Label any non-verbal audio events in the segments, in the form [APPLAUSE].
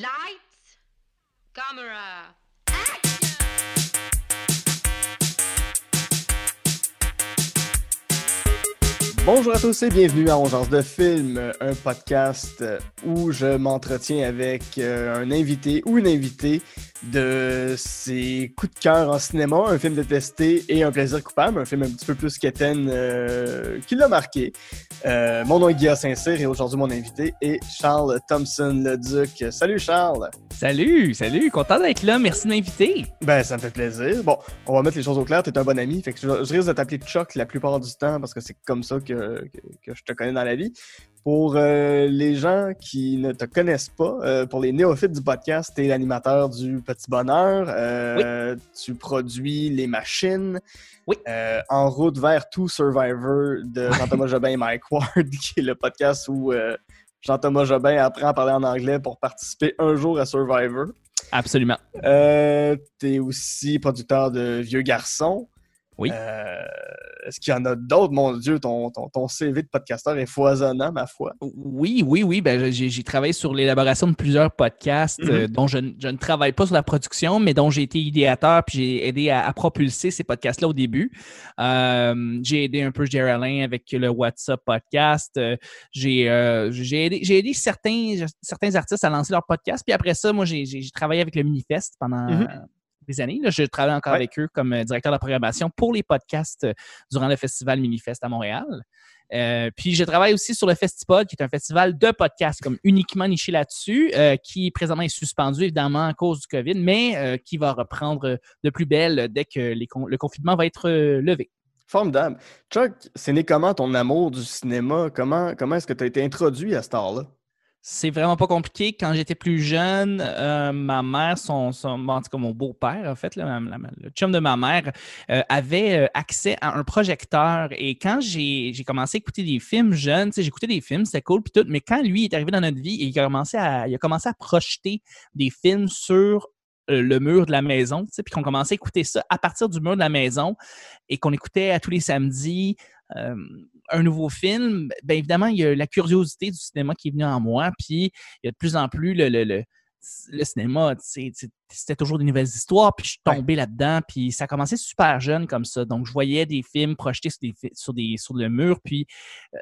Lights, camera, Bonjour à tous et bienvenue à Ongeance de film, un podcast où je m'entretiens avec euh, un invité ou une invitée de ses coups de cœur en cinéma, un film détesté et un plaisir coupable, un film un petit peu plus qu'Étienne euh, qui l'a marqué. Euh, mon nom est Guillaume Saint-Cyr et aujourd'hui mon invité est Charles Thompson le Duc. Salut Charles! Salut, salut, content d'être là, merci de m'inviter. Ben ça me fait plaisir. Bon, on va mettre les choses au clair, t'es un bon ami, fait que je, je risque de t'appeler Chuck la plupart du temps parce que c'est comme ça que, que, que je te connais dans la vie. Pour euh, les gens qui ne te connaissent pas, euh, pour les néophytes du podcast, tu es l'animateur du Petit Bonheur. Euh, Tu produis Les Machines. Oui. En route vers tout Survivor de Jean-Thomas Jobin et Mike Ward, [LAUGHS] qui est le podcast où Jean-Thomas Jobin apprend à parler en anglais pour participer un jour à Survivor. Absolument. Euh, tu es aussi producteur de Vieux Garçons. Oui. Euh, Est-ce qu'il y en a d'autres? Mon Dieu, ton, ton, ton CV de podcasteur est foisonnant, ma foi. Oui, oui, oui. Ben, j'ai, travaillé sur l'élaboration de plusieurs podcasts Mhm. euh, dont je, ne- je ne travaille pas sur la production, mais dont j'ai été idéateur puis j'ai aidé à, à propulser ces podcasts-là au début. Euh, j'ai aidé un peu Jerry Alain avec le WhatsApp podcast. J'ai, aidé, aidé certains, certains artistes à lancer leur podcast. Puis après ça, moi, j'ai, travaillé avec le Minifest pendant Mhm. euh, des années. Là. Je travaille encore Ouais. avec eux comme euh, directeur de la programmation pour les podcasts euh, durant le festival Minifest à Montréal. Euh, puis je travaille aussi sur le Festipod, qui est un festival de podcasts comme uniquement niché là-dessus, euh, qui présentement est suspendu évidemment à cause du COVID, mais euh, qui va reprendre de plus belle dès que les con- le confinement va être levé. Formidable. Chuck, c'est né comment ton amour du cinéma? Comment, comment est-ce que tu as été introduit à cette art-là? C'est vraiment pas compliqué. Quand j'étais plus jeune, euh, ma mère, son, en tout cas mon beau-père, en fait, le chum de ma mère, euh, avait euh, accès à un projecteur. Et quand j'ai commencé à écouter des films jeunes, j'écoutais des films, c'était cool, puis tout. Mais quand lui est arrivé dans notre vie, il a commencé à, il a commencé à projeter des films sur le mur de la maison, puis qu'on commençait à écouter ça à partir du mur de la maison et qu'on écoutait à tous les samedis euh, un nouveau film, bien évidemment, il y a la curiosité du cinéma qui est venue en moi, puis il y a de plus en plus le, le, le, le cinéma, c'était toujours des nouvelles histoires, puis je suis tombé là-dedans, puis ça a commencé super jeune comme ça. Donc, je voyais des films projetés sur, des, sur, des, sur le mur, puis euh,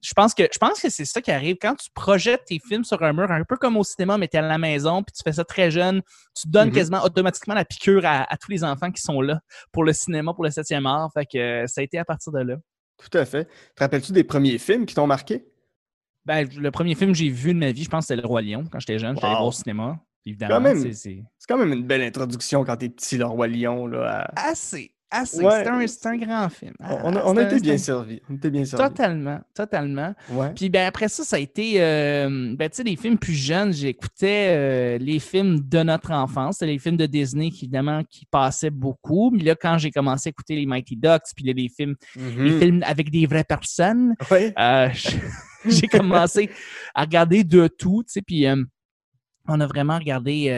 je pense que je pense que c'est ça qui arrive. Quand tu projettes tes films sur un mur, un peu comme au cinéma, mais tu es à la maison, puis tu fais ça très jeune, tu donnes Mhm. quasiment automatiquement la piqûre à, à tous les enfants qui sont là pour le cinéma, pour le 7e art. Fait que euh, ça a été à partir de là. Tout à fait. Te rappelles-tu des premiers films qui t'ont marqué? Ben, le premier film que j'ai vu de ma vie, je pense c'était Le Roi Lion. Quand j'étais jeune, j'étais allé Wow. voir au cinéma. Évidemment, c'est- c'est C'est quand même une belle introduction quand t'es petit, le Roi Lion. Là, à- assez, assez. Ouais. C'est un, un grand film. On, a, Ah, on été bien servis. On était bien servis. Totalement, totalement. Ouais. Puis ben après ça, ça a été, euh, ben tu sais, les films plus jeunes, j'écoutais euh, les films de notre enfance, les films de Disney qui, évidemment qui passaient beaucoup. Mais là, quand j'ai commencé à écouter les Mighty Ducks, puis les films, les Mhm. films avec des vraies personnes, Ouais. Euh, [LAUGHS] j'ai commencé à regarder de tout, tu sais, puis euh, on a vraiment regardé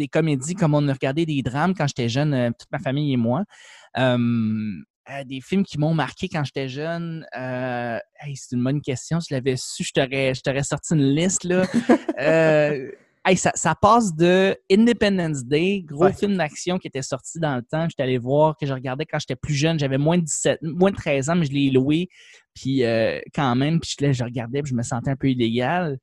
des comédies comme on a regardé des drames quand j'étais jeune, euh, toute ma famille et moi. Euh, des films qui m'ont marqué quand j'étais jeune. Euh, hey, c'est une bonne question. Si je l'avais su, je t'aurais, je t'aurais sorti une liste. Là. [LAUGHS] Euh, hey, ça, ça passe de Independence Day, gros Ouais. film d'action qui était sorti dans le temps, que j'étais allé voir, que je regardais quand j'étais plus jeune. J'avais moins de 17, moins de 13 ans, mais je l'ai loué. Puis quand même, puis là, je regardais, puis je me sentais un peu illégal.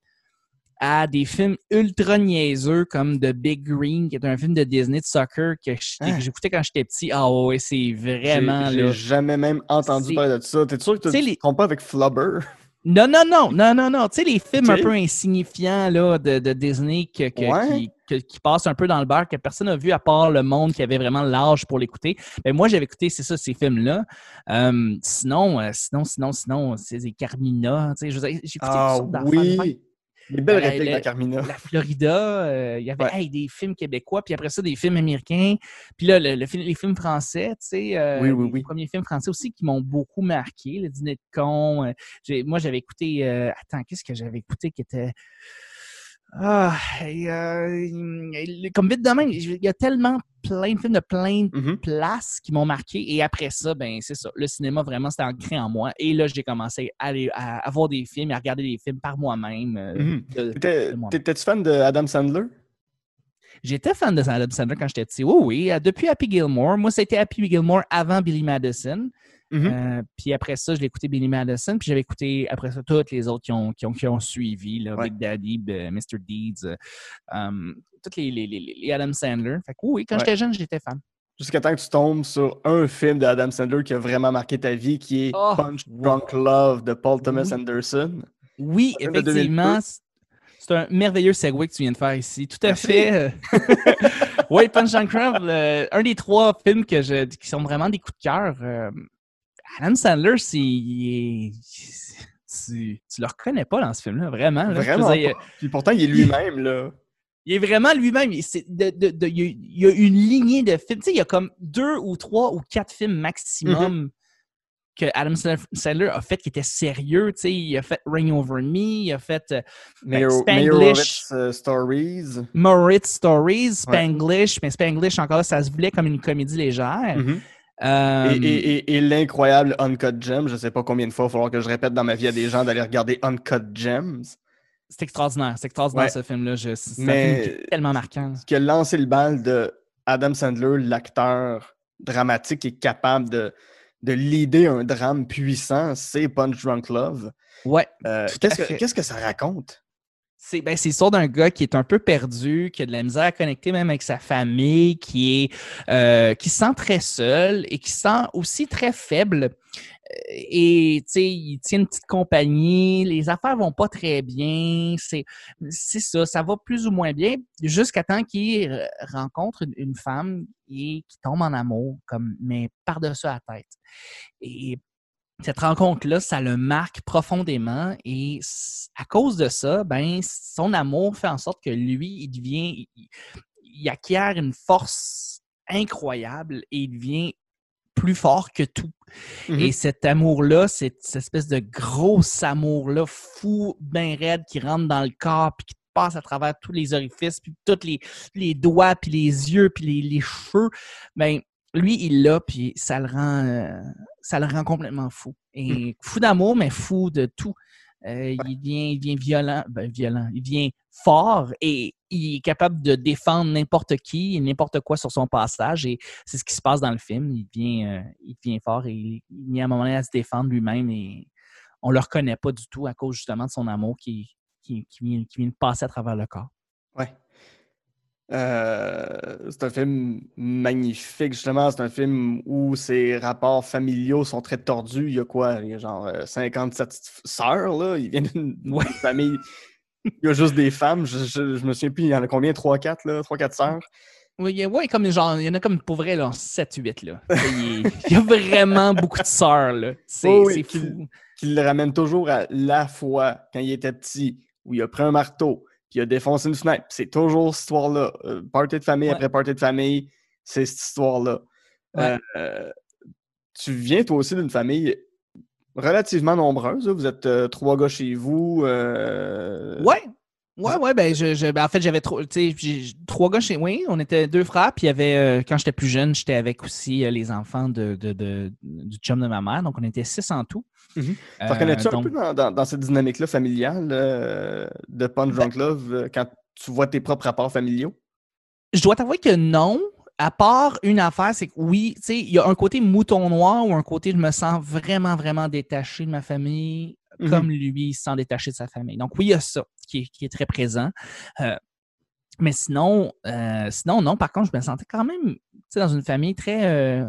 À des films ultra niaiseux comme The Big Green, qui est un film de Disney de soccer que Ah. j'écoutais quand j'étais petit. Ah ouais, c'est vraiment J'ai- jamais même entendu parler de ça. T'es sûr que tu les- trompes pas avec Flubber? Non, non, non, non, non, non. Tu sais, les films un peu insignifiants là, de, de Disney que, que- Ouais. qui, que- qui passent un peu dans le beurre, que personne n'a vu à part le monde qui avait vraiment l'âge pour l'écouter. Ben, moi, j'avais écouté, c'est ça, ces films-là. Euh, sinon, euh, sinon, sinon, sinon, c'est des Carmina. Tu sais, j'ai écouté Ah oui! Des belles Euh, répliques dans Carmina. La Florida, euh, il y avait Ouais. hey, des films québécois, puis après ça, des films américains. Puis là, le, le film- les films français, tu sais, euh, Oui, oui, les oui. premiers films français aussi qui m'ont beaucoup marqué. Le Dîner de con. euh, moi, j'avais écouté... attends, qu'est-ce que j'avais écouté qui était... Ah, et, euh, comme vite de même, il y a tellement plein de films de plein de Mhm. places qui m'ont marqué. Et après ça, ben c'est ça. Le cinéma, vraiment, c'était ancré en moi. Et là, j'ai commencé à, aller, à, à voir des films, à regarder des films par moi-même. de moi-même. T'étais-tu fan de Adam Sandler? J'étais fan de Adam Sandler quand j'étais petit. Oui, oui. euh, Depuis Happy Gilmore. Moi, c'était Happy Gilmore avant Billy Madison. Mhm. Euh, puis après ça, je l'ai écouté Billy Madison. Puis j'avais écouté après ça toutes les autres qui ont, qui ont, qui ont suivi. Là, Ouais. Big Daddy, Mr. Deeds, euh, um, toutes les, les, les, les Adam Sandler. Fait que oui, quand Ouais. j'étais jeune, j'étais fan. Jusqu'à temps que tu tombes sur un film de Adam Sandler qui a vraiment marqué ta vie, qui est Oh, Punch wow. Drunk Love de Paul Thomas Oui. Anderson. Oui, effectivement. 2002. c- C'est un merveilleux segue que tu viens de faire ici. Tout à Merci. fait. [LAUGHS] oui, Punch Drunk Love, le- un des trois films que je, qui sont vraiment des coups de cœur. euh, Adam Sandler, c'est. Tu, tu le reconnais pas dans ce film-là, vraiment. là. Vraiment dire, pas. Puis pourtant, il est lui-même, là. Il est vraiment lui-même. il- y a, une lignée de films. Tu sais, il y a comme deux ou trois ou quatre films maximum Mm-hmm. que Adam Sandler a fait qui étaient sérieux. Tu sais, il a fait Ring Over Me, il a fait euh, Mayor, Spanglish. Euh, Stories. Moritz Stories, Spanglish. Mais Spanglish, encore là, ça se voulait comme une comédie légère. Mhm. Euh, Et, et- et- et l'incroyable Uncut Gems. Je sais pas combien de fois il va falloir que je répète dans ma vie à des gens d'aller regarder Uncut Gems. C'est extraordinaire. C'est extraordinaire, Ouais. ce film-là. C'est film tellement marquant. Ce qui a lancé le bal de Adam Sandler, l'acteur dramatique est capable de, de un drame puissant, c'est Punch Drunk Love. Ouais. Euh, qu'est-ce que ça raconte? C'est ben, l'histoire d'un gars qui est un peu perdu, qui a de la misère à connecter même avec sa famille, qui est euh, qui se sent très seul et qui se sent aussi très faible. Euh, Et tu sais, il tient une petite compagnie, les affaires vont pas très bien, c'est ça, ça va plus ou moins bien jusqu'à temps qu'il rencontre une, une femme et qui tombe en amour comme mais par-dessus la tête. Et cette rencontre-là, ça le marque profondément et à cause de ça, ben, son amour fait en sorte que lui, il devient, il, il acquiert une force incroyable et il devient plus fort que tout. Mhm. Et cet amour-là, cette, cette espèce de gros amour-là, fou, bien raide, qui rentre dans le corps, puis qui passe à travers tous les orifices, puis tous les, les doigts, puis les yeux, puis les, les cheveux, ben, lui, il l'a, puis ça le rend, euh, ça le rend complètement fou. Et fou d'amour, mais fou de tout. Euh, il, devient violent, ben, violent, il devient fort et il est capable de défendre n'importe qui et n'importe quoi sur son passage. Et c'est ce qui se passe dans le film. Il devient, euh, il devient fort et il, il vient à un moment donné à se défendre lui-même et on le reconnaît pas du tout à cause justement de son amour qui, qui, qui vient, qui vient de passer à travers le corps. Euh, c'est un film magnifique, justement. C'est un film où ses rapports familiaux sont très tordus. Il y a quoi? Il y a genre euh, 57 sœurs, là. Il vient d'une [LAUGHS] Ouais. famille. Il y a juste des femmes. Je, je, je me souviens plus, il y en a combien? 3-4, là? 3-4 sœurs? Oui, il y a, ouais, comme genre, il y en a comme pour vrai, là, 7-8. Là. Il, y a- il y a vraiment beaucoup de sœurs. là. C'est Oh oui, qu'il- fou. Qui le ramène toujours à la fois, quand il était petit, où il a pris un marteau, puis il a défoncé une fenêtre. C'est toujours cette histoire-là. Euh, party de famille Ouais. après party de famille, c'est cette histoire-là. Ouais. Euh, tu viens toi aussi d'une famille relativement nombreuse. là. Vous êtes euh, trois gars chez vous. euh, Ouais. Ouais, ouais, ben, je, je- ben, en fait, j'avais j'ai- trois gars chez, oui, on était deux frères, puis il y avait, euh, quand j'étais plus jeune, j'étais avec aussi euh, les enfants de, de- de- du chum de ma mère, donc on était six en tout. Mhm. Euh, T'en reconnais-tu un peu dans, dans- dans cette dynamique-là familiale euh, de Punch Ben Drunk Love euh, quand tu vois tes propres rapports familiaux? Je dois t'avouer que non. À part une affaire, c'est que oui, tu sais, il y a un côté mouton noir ou un côté je me sens vraiment, vraiment détaché de ma famille, Mhm. comme lui, il se sent détaché de sa famille. Donc oui, il y a ça qui est, qui est très présent. Euh, mais sinon, euh, sinon, non, par contre, je me sentais quand même dans une famille très. euh,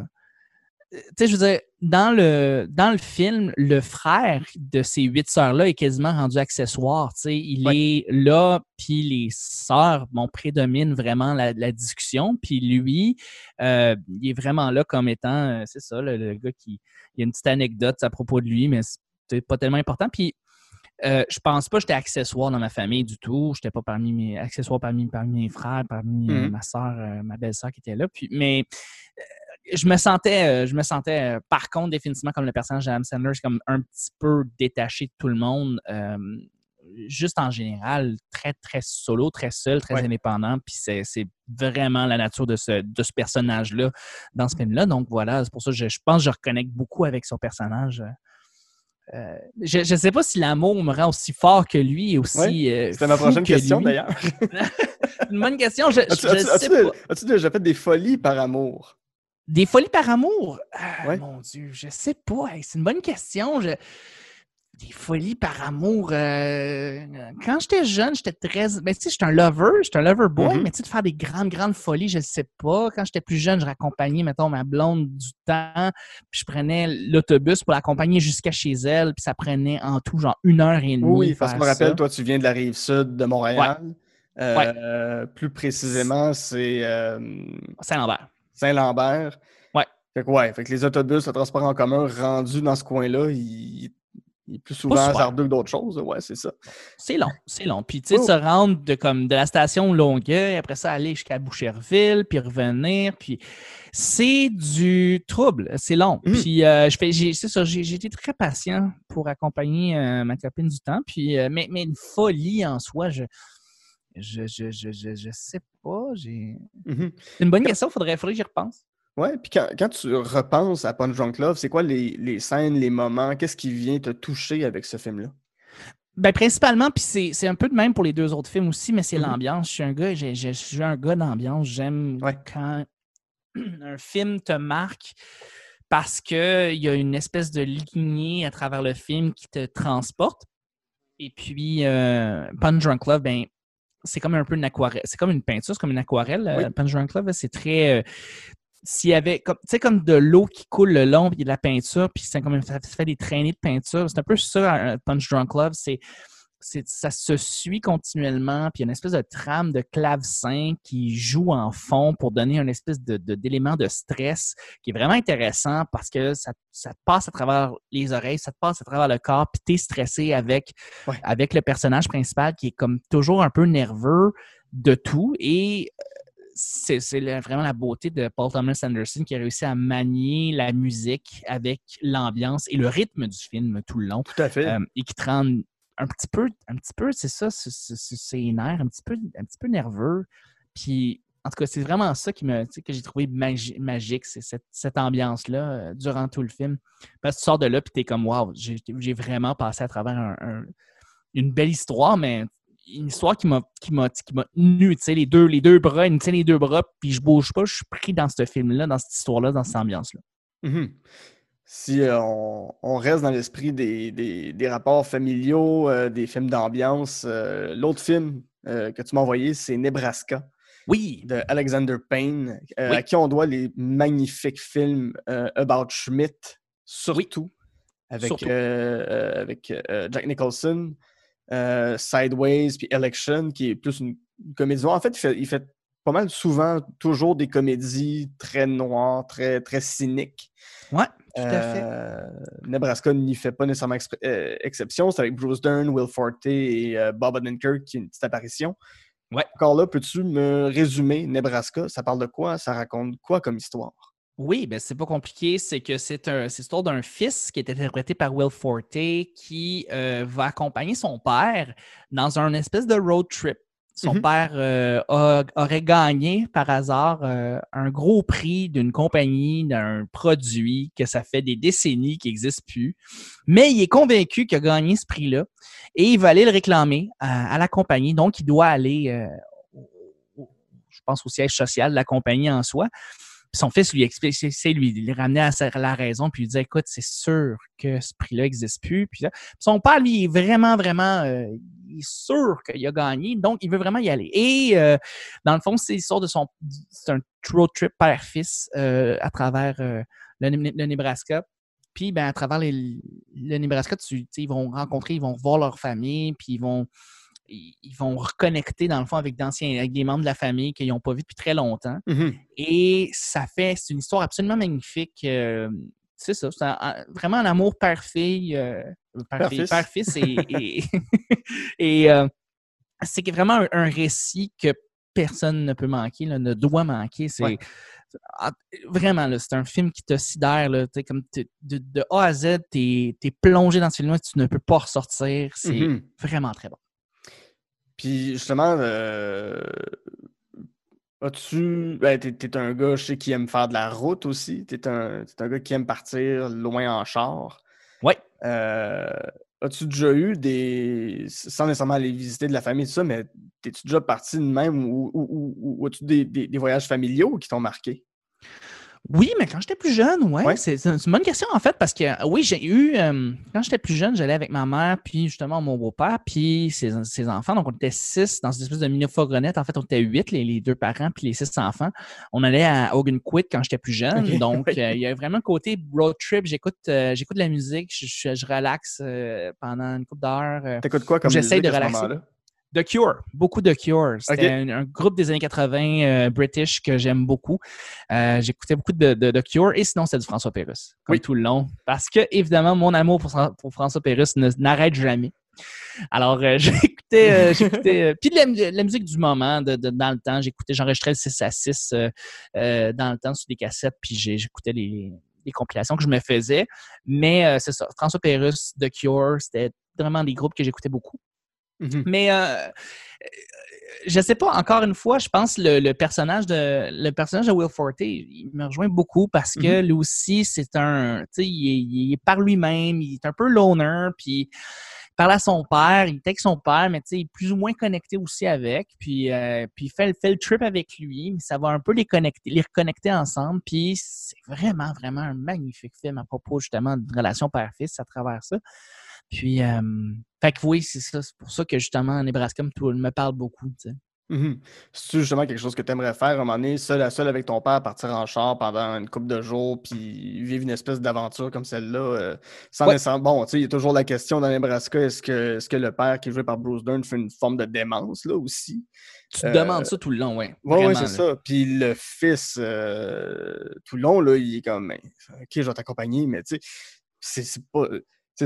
tu sais, je veux dire, dans le, dans le film, le frère de ces huit sœurs-là est quasiment rendu accessoire. Tu sais, il Ouais. est là, puis les sœurs, bon, prédominent vraiment la, la discussion. Puis lui, euh, il est vraiment là comme étant, euh, c'est ça, le, le gars qui. Il y a une petite anecdote à propos de lui, mais c'est pas tellement important. Puis euh, je pense pas que j'étais accessoire dans ma famille du tout. Je n'étais pas parmi mes accessoires parmi, parmi mes frères, parmi euh, Mhm. ma soeur, ma belle-sœur qui était là. Puis, mais euh, je me sentais, euh, je me sentais, euh, par contre, définitivement comme le personnage d'Adam Sandler, c'est comme un petit peu détaché de tout le monde. Euh, juste en général, très, très solo, très seul, très Ouais. indépendant. Puis c'est vraiment la nature de ce, de ce personnage-là dans ce film-là. Donc voilà, c'est pour ça que je, je pense que je reconnecte beaucoup avec son personnage. Euh, je ne sais pas si l'amour me rend aussi fort que lui et aussi. euh, C'était ma prochaine que question d'ailleurs. [LAUGHS] Une bonne question. Je, As-tu as-tu déjà fait des folies par amour? Des folies par amour? Ah, Ouais. Mon Dieu, je sais pas. Hey, c'est une bonne question. Je- Des folies par amour. euh, Quand j'étais jeune, j'étais très. Ben, tu sais, j'étais un lover, j'étais un lover boy, Mhm. mais tu sais, de faire des grandes, grandes folies, je sais pas. Quand j'étais plus jeune, je raccompagnais, mettons, ma blonde du temps, puis je prenais l'autobus pour l'accompagner jusqu'à chez elle, puis ça prenait en tout, genre, une heure et demie. Oui, parce que je me rappelle, toi, tu viens de la rive sud de Montréal. Euh, Plus précisément, c'est euh, Saint-Lambert. Saint-Lambert. Ouais. Fait que, ouais, fait que les autobus, le transport en commun rendu dans ce coin-là, il, il est plus souvent hasardeux que d'autres choses. Ouais, c'est ça. C'est long, c'est long. Puis, tu sais, Oh. se rendre de, comme, de la station Longueuil, après ça, aller jusqu'à Boucherville, puis revenir, puis c'est du trouble, c'est long. Mhm. Puis, euh, je fais, j'ai, c'est ça, j'ai, j'ai été très patient pour accompagner euh, ma copine du temps, puis, euh, mais, mais une folie en soi, je, je, je, je, je, je sais pas, j'ai... Mhm. C'est une bonne question, faudrait, faudrait que j'y repense. Ouais, puis quand, quand tu repenses à Punch Drunk Love, c'est quoi les, les scènes, les moments, qu'est-ce qui vient te toucher avec ce film-là? Ben, principalement, puis c'est, c'est un peu de même pour les deux autres films aussi, mais c'est Mhm. l'ambiance. Je suis un gars, j'ai- j'ai- je suis un gars d'ambiance. J'aime Ouais. quand [CLEARS THROAT] un film te marque parce qu'il y a une espèce de lignée à travers le film qui te transporte. Et puis, euh, Punch Drunk Love, ben, c'est comme un peu une aquarelle. C'est comme une peinture, c'est comme une aquarelle. euh, Oui. Punch Drunk Love, c'est très. euh, s'il y avait tu sais comme de l'eau qui coule le long puis il y a de la peinture puis c'est comme ça fait des traînées de peinture c'est un peu ça un Punch Drunk Love c'est ça se suit continuellement puis il y a une espèce de trame de clavecin qui joue en fond pour donner une espèce de de- d'élément de, stress qui est vraiment intéressant parce que ça, ça te passe à travers les oreilles ça te passe à travers le corps puis t'es stressé avec Ouais. avec le personnage principal qui est comme toujours un peu nerveux de tout et c'est c'est vraiment la beauté de Paul Thomas Anderson qui a réussi à manier la musique avec l'ambiance et le rythme du film tout le long Tout à fait. euh, et qui te rend un petit peu, un petit peu, c'est ça, c'est- nerfs, un petit peu, un petit peu nerveux. Puis, en tout cas, c'est vraiment ça qui me, que j'ai trouvé magi- magique, c'est cette, ambiance-là euh, durant tout le film. Parce que tu sors de là, puis t'es comme, waouh, j'ai vraiment passé à travers un- un- une belle histoire, mais une histoire qui m'a qui m'a qui m'a nu, tu sais, les deux, les deux bras, tient les deux bras, puis je bouge pas, je suis pris dans ce film-là, dans cette histoire-là, dans cette ambiance-là. Mhm. Si euh, on, on reste dans l'esprit des, des- des rapports familiaux, euh, des films d'ambiance, euh, l'autre film euh, que tu m'as envoyé, c'est Nebraska Oui, de Alexander Payne, Oui. à qui on doit les magnifiques films About Schmidt, surtout, avec, Surtout. avec Jack Nicholson, Sideways, puis Election, qui est plus une, comédie. En fait, il fait, il fait pas mal souvent toujours des comédies très noires, très, très cyniques. ouais, tout à fait. Euh, Nebraska n'y fait pas nécessairement euh, exception. C'est avec Bruce Dern, Will Forte et euh, Bob Odenkirk qui est une petite apparition. Ouais. Encore là, peux-tu me résumer Nebraska? Ça parle de quoi? Ça raconte quoi comme histoire? Oui, ben c'est pas compliqué. C'est que c'est l'histoire d'un fils qui est interprété par Will Forte qui va accompagner son père dans un espèce de road trip. Son Mhm. père euh, a- aurait gagné par hasard euh, un gros prix d'une compagnie, d'un produit que ça fait des décennies qui n'existe plus. Mais il est convaincu qu'il a gagné ce prix-là et il va aller le réclamer à, à la compagnie. Donc, il doit aller, euh, au- je pense, au siège social de la compagnie en soi. Son fils lui explique, c'est- lui, il ramenait à la raison, puis il dit Écoute, c'est sûr que ce prix-là n'existe plus. Puis son père, lui, est vraiment, vraiment, euh, il est sûr qu'il a gagné, donc il veut vraiment y aller. Et euh, dans le fond, c'est l'histoire de son. C'est un road trip père-fils euh, à travers euh, le, Ne- le Nebraska. Puis, ben, à travers le Nebraska, tu, ils vont rencontrer, ils vont voir leur famille, puis ils vont, ils vont reconnecter, dans le fond, avec, d'anciens, avec des membres de la famille qu'ils n'ont pas vu depuis très longtemps. Et ça fait, c'est une histoire absolument magnifique. euh, c'est ça, c'est vraiment un amour père-fille, euh, Père-fils. et, [LAUGHS] et, [LAUGHS] et, euh, c'est vraiment un, un récit que personne ne peut manquer, là, ne doit manquer. C'est Ouais. ah, vraiment c'est un film qui te sidère là, comme de A à Z, tu es, plongé dans ce film-là, tu ne peux pas ressortir. C'est Mhm. vraiment très bon. Puis justement, euh, as-tu. Ben, t'es, un gars, je sais, qui aime faire de la route aussi. T'es un, t'es un gars qui aime partir loin en char. Ouais. Euh, as-tu déjà eu des. Sans nécessairement aller visiter de la famille, tout ça, mais t'es-tu déjà parti de même ou, ou- ou- ou as-tu des, des- des voyages familiaux qui t'ont marqué? Oui, mais quand j'étais plus jeune, ouais, Ouais. c'est c'est une bonne question en fait, parce que euh, oui, j'ai eu, euh, quand j'étais plus jeune, j'allais avec ma mère, puis justement mon beau-père, puis ses, ses enfants. Donc, on était six dans une espèce de mini-fourgonnette. En fait, on était huit, les, les deux parents, puis les six enfants. On allait à Ogunquit quand j'étais plus jeune. Donc, [LAUGHS] euh, il y a vraiment le côté road trip. J'écoute euh, j'écoute de la musique, je, je, je relaxe pendant une couple d'heures. T'écoutes quoi comme J'essaie de à ce relaxer. The Cure, beaucoup de Cure. C'était un, un groupe des années 80 euh, British que j'aime beaucoup. Euh, J'écoutais beaucoup de, de, de Cure et sinon c'était du François Pérusse, comme Oui. tout le long. Parce que, évidemment, mon amour pour, Fran- pour François Pérusse ne- n'arrête jamais. Alors, euh, [LAUGHS] j'écoutais, j'écoutais puis de la, mu- de la musique du moment, de, dans le temps. J'écoutais, j'enregistrais le 6 à 6 euh, euh, dans le temps sur des cassettes, puis j'écoutais les, les compilations que je me faisais. Mais c'est ça, François Pérusse, The Cure, c'était vraiment des groupes que j'écoutais beaucoup. Mhm. Mais euh, je sais pas, encore une fois, je pense le, le personnage de le personnage de Will Forte, il me rejoint beaucoup parce que lui aussi, c'est un. Tu sais, il, est- il est par lui-même, il est un peu loner, puis il parle à son père, il est avec son père, mais tu sais, il est plus ou moins connecté aussi avec. Puis, euh, puis il fait, le- fait le trip avec lui, mais ça va un peu les connecter, les reconnecter ensemble. Puis c'est vraiment, vraiment un magnifique film à propos justement de relation père-fils à travers ça. Puis, euh, fait que oui, c'est ça. C'est pour ça que justement, Nebraska me, me parle beaucoup. tu sais. Mhm. C'est-tu justement quelque chose que tu aimerais faire à un moment donné, seul à seul avec ton père, partir en char pendant une couple de jours, puis vivre une espèce d'aventure comme celle-là, euh, sans Ouais. Bon, tu sais, il y a toujours la question dans Nebraska, est-ce que, est-ce que le père qui est joué par Bruce Dern fait une forme de démence, là aussi? Tu te Euh, demandes ça tout le long, oui. Oui, oui, c'est ça. Puis le fils, euh, tout le long, là, il est comme, Ben, OK, je vais t'accompagner, mais tu sais, c'est c'est pas.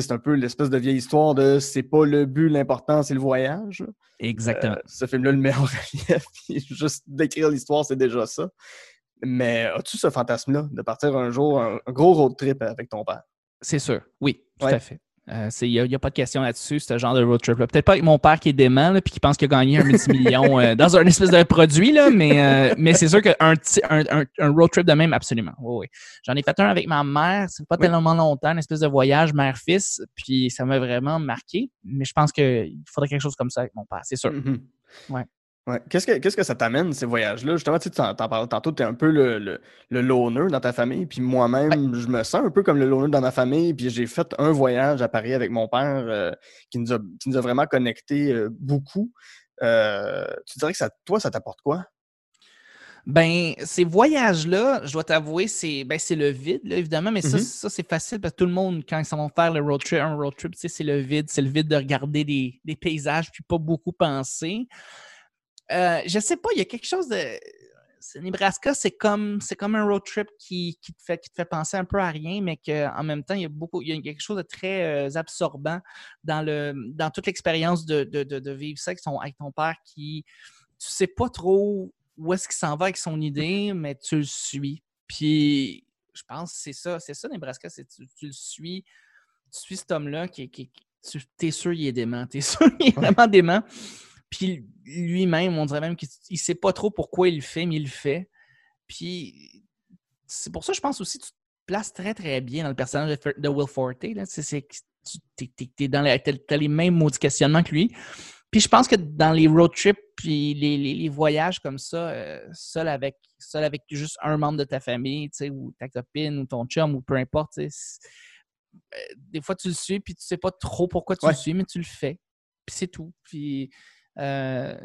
C'est un peu l'espèce de vieille histoire de c'est pas le but, l'important, c'est le voyage. Exactement. Euh, ce film-là le met en [LAUGHS] relief. juste d'écrire l'histoire, c'est déjà ça. Mais as-tu ce fantasme-là de partir un jour, un, un gros road trip avec ton père? C'est sûr. Oui, tout Ouais. à fait. Euh, Il n'y a, pas de question là-dessus, ce genre de road trip-là. Peut-être pas avec mon père qui est dément, puis qui pense qu'il a gagné un multimillion euh, [LAUGHS] dans un espèce de produit, là, mais, euh, mais c'est sûr qu'un un, un- un road trip de même, absolument. Oui, oui. J'en ai fait un avec ma mère, c'est pas Oui. tellement longtemps, une espèce de voyage mère-fils, puis ça m'a vraiment marqué. Mais je pense qu'il faudrait quelque chose comme ça avec mon père, c'est sûr. Ouais. Ouais. Qu'est-ce que qu'est-ce que ça t'amène, ces voyages-là? Justement, tu t'en, t'en parlais tantôt, tu es un peu le, le, le loner dans ta famille. Puis moi-même, je me sens un peu comme le loner dans ma famille. Puis j'ai fait un voyage à Paris avec mon père euh, qui, nous a, qui nous a vraiment connectés euh, beaucoup. Euh, tu dirais que ça, toi, ça t'apporte quoi? Ben, ces voyages-là, je dois t'avouer, c'est ben, c'est le vide, là, évidemment, mais ça, Mhm. ça c'est facile parce que tout le monde, quand ils vont faire le road trip, un road trip, tu sais, c'est le vide, c'est le vide de regarder des, des paysages puis pas beaucoup penser. Euh, je sais pas, il y a quelque chose de. Nebraska, c'est comme, c'est comme un road trip qui, qui, te fait, qui te fait penser un peu à rien, mais qu'en même temps, il y a beaucoup, il y a quelque chose de très euh, absorbant dans, le, dans toute l'expérience de, de, de, de vivre ça avec ton, avec ton père qui, tu sais pas trop où est-ce qu'il s'en va avec son idée, mais tu le suis. Puis, je pense que c'est ça, c'est ça, Nebraska, c'est tu, tu le suis, tu suis cet homme-là qui, qui, qui- tu es sûr qu'il est dément, t'es [LAUGHS] sûr qu'il est vraiment dément. Puis lui-même, on dirait même qu'il ne sait pas trop pourquoi il le fait, mais il le fait. Puis c'est pour ça, je pense aussi, que tu te places très, très bien dans le personnage de, de Will Forte. Là. C'est, tu t'as les mêmes maudits questionnements que lui. Puis je pense que dans les road trips, puis les, les- les voyages comme ça, euh, seul, avec, seul avec juste un membre de ta famille, tu sais, ou ta copine, ou ton chum, ou peu importe, euh, des fois tu le suis, puis tu sais pas trop pourquoi tu Ouais. le suis, mais tu le fais. Puis c'est tout. Puis, euh,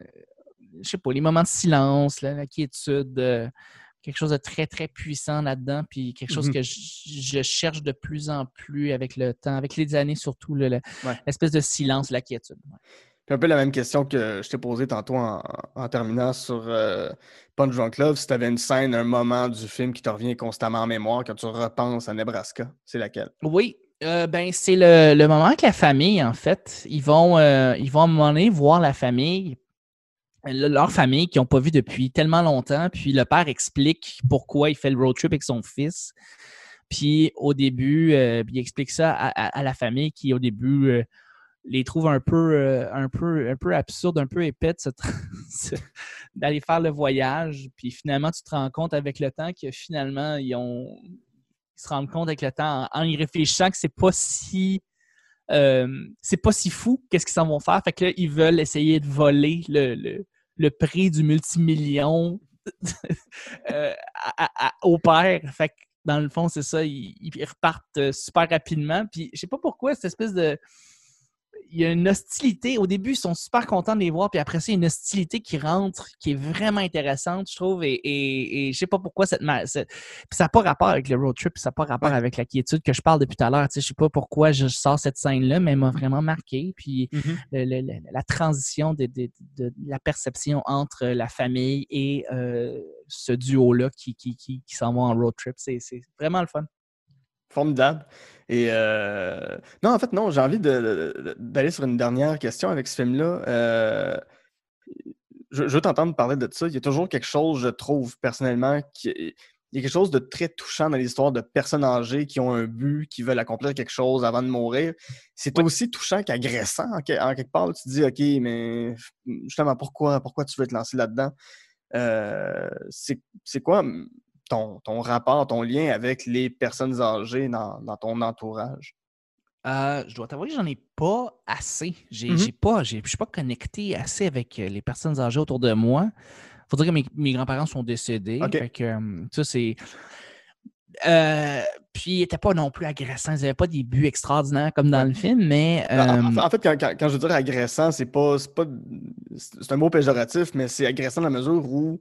je sais pas, les moments de silence, là, la quiétude, euh, quelque chose de très, très puissant là-dedans, puis quelque chose Mhm. que je, je cherche de plus en plus avec le temps, avec les années surtout, le- le- Ouais. l'espèce de silence, la quiétude. Ouais. Puis un peu la même question que je t'ai posée tantôt en, en terminant sur euh, Punch Drunk Love. Si tu avais une scène, un moment du film qui te revient constamment en mémoire quand tu repenses à Nebraska, c'est laquelle? Oui, euh, ben c'est le, le moment avec la famille, en fait. Ils vont, euh, ils vont à un moment donné voir la famille, le- leur famille qu'ils n'ont pas vu depuis tellement longtemps. Puis le père explique pourquoi il fait le road trip avec son fils. Puis au début, euh, il explique ça à, la famille qui, au début, les trouve un peu, un peu, un peu absurdes, un peu épais [LAUGHS] d'aller faire le voyage. Puis finalement, tu te rends compte avec le temps que finalement, ils ont ils se rendent compte avec le temps en, y réfléchissant que c'est pas si euh, c'est pas si fou qu'est-ce qu'ils s'en vont faire. Fait que là, ils veulent essayer de voler le, le, prix du multimillion [LAUGHS] euh, au père. Fait que dans le fond, c'est ça, ils, ils, repartent super rapidement. Puis je sais pas pourquoi cette espèce de il y a une hostilité. Au début, ils sont super contents de les voir, puis après ça, il y a une hostilité qui rentre, qui est vraiment intéressante, je trouve. Et, et, et je sais pas pourquoi cette. cette... Puis ça n'a pas rapport avec le road trip, puis ça n'a pas rapport avec la quiétude que je parle depuis tout à l'heure. Je sais pas pourquoi je sors cette scène-là, mais elle m'a vraiment marqué. Puis mm-hmm. la transition de, de, de, la perception entre la famille et euh, ce duo-là qui, qui, qui, qui s'en va en road trip, c'est vraiment le fun. Formidable. Et euh, non, en fait, non, j'ai envie d'aller sur une dernière question avec ce film-là. Euh, je, veux t'entendre parler de ça. Il y a toujours quelque chose, je trouve, personnellement, qui, il y a quelque chose de très touchant dans l'histoire de personnes âgées qui ont un but, qui veulent accomplir quelque chose avant de mourir. C'est aussi touchant qu'agressant, en, quelque part. Tu te dis, OK, mais justement, pourquoi, pourquoi tu veux te lancer là-dedans? Euh, c'est quoi ton, rapport, ton lien avec les personnes âgées dans, ton entourage? Euh, je dois t'avouer que j'en ai pas assez. Mm-hmm. pas, je suis pas connecté assez avec euh, les personnes âgées autour de moi. Il faut dire que mes, grands-parents sont décédés. Euh, ça, c'est. puis ils n'étaient pas non plus agressants. Ils n'avaient pas des buts extraordinaires comme dans le film, mais. En, fait, quand, je veux dire agressant, c'est pas. C'est C'est un mot péjoratif, mais c'est agressant dans la mesure où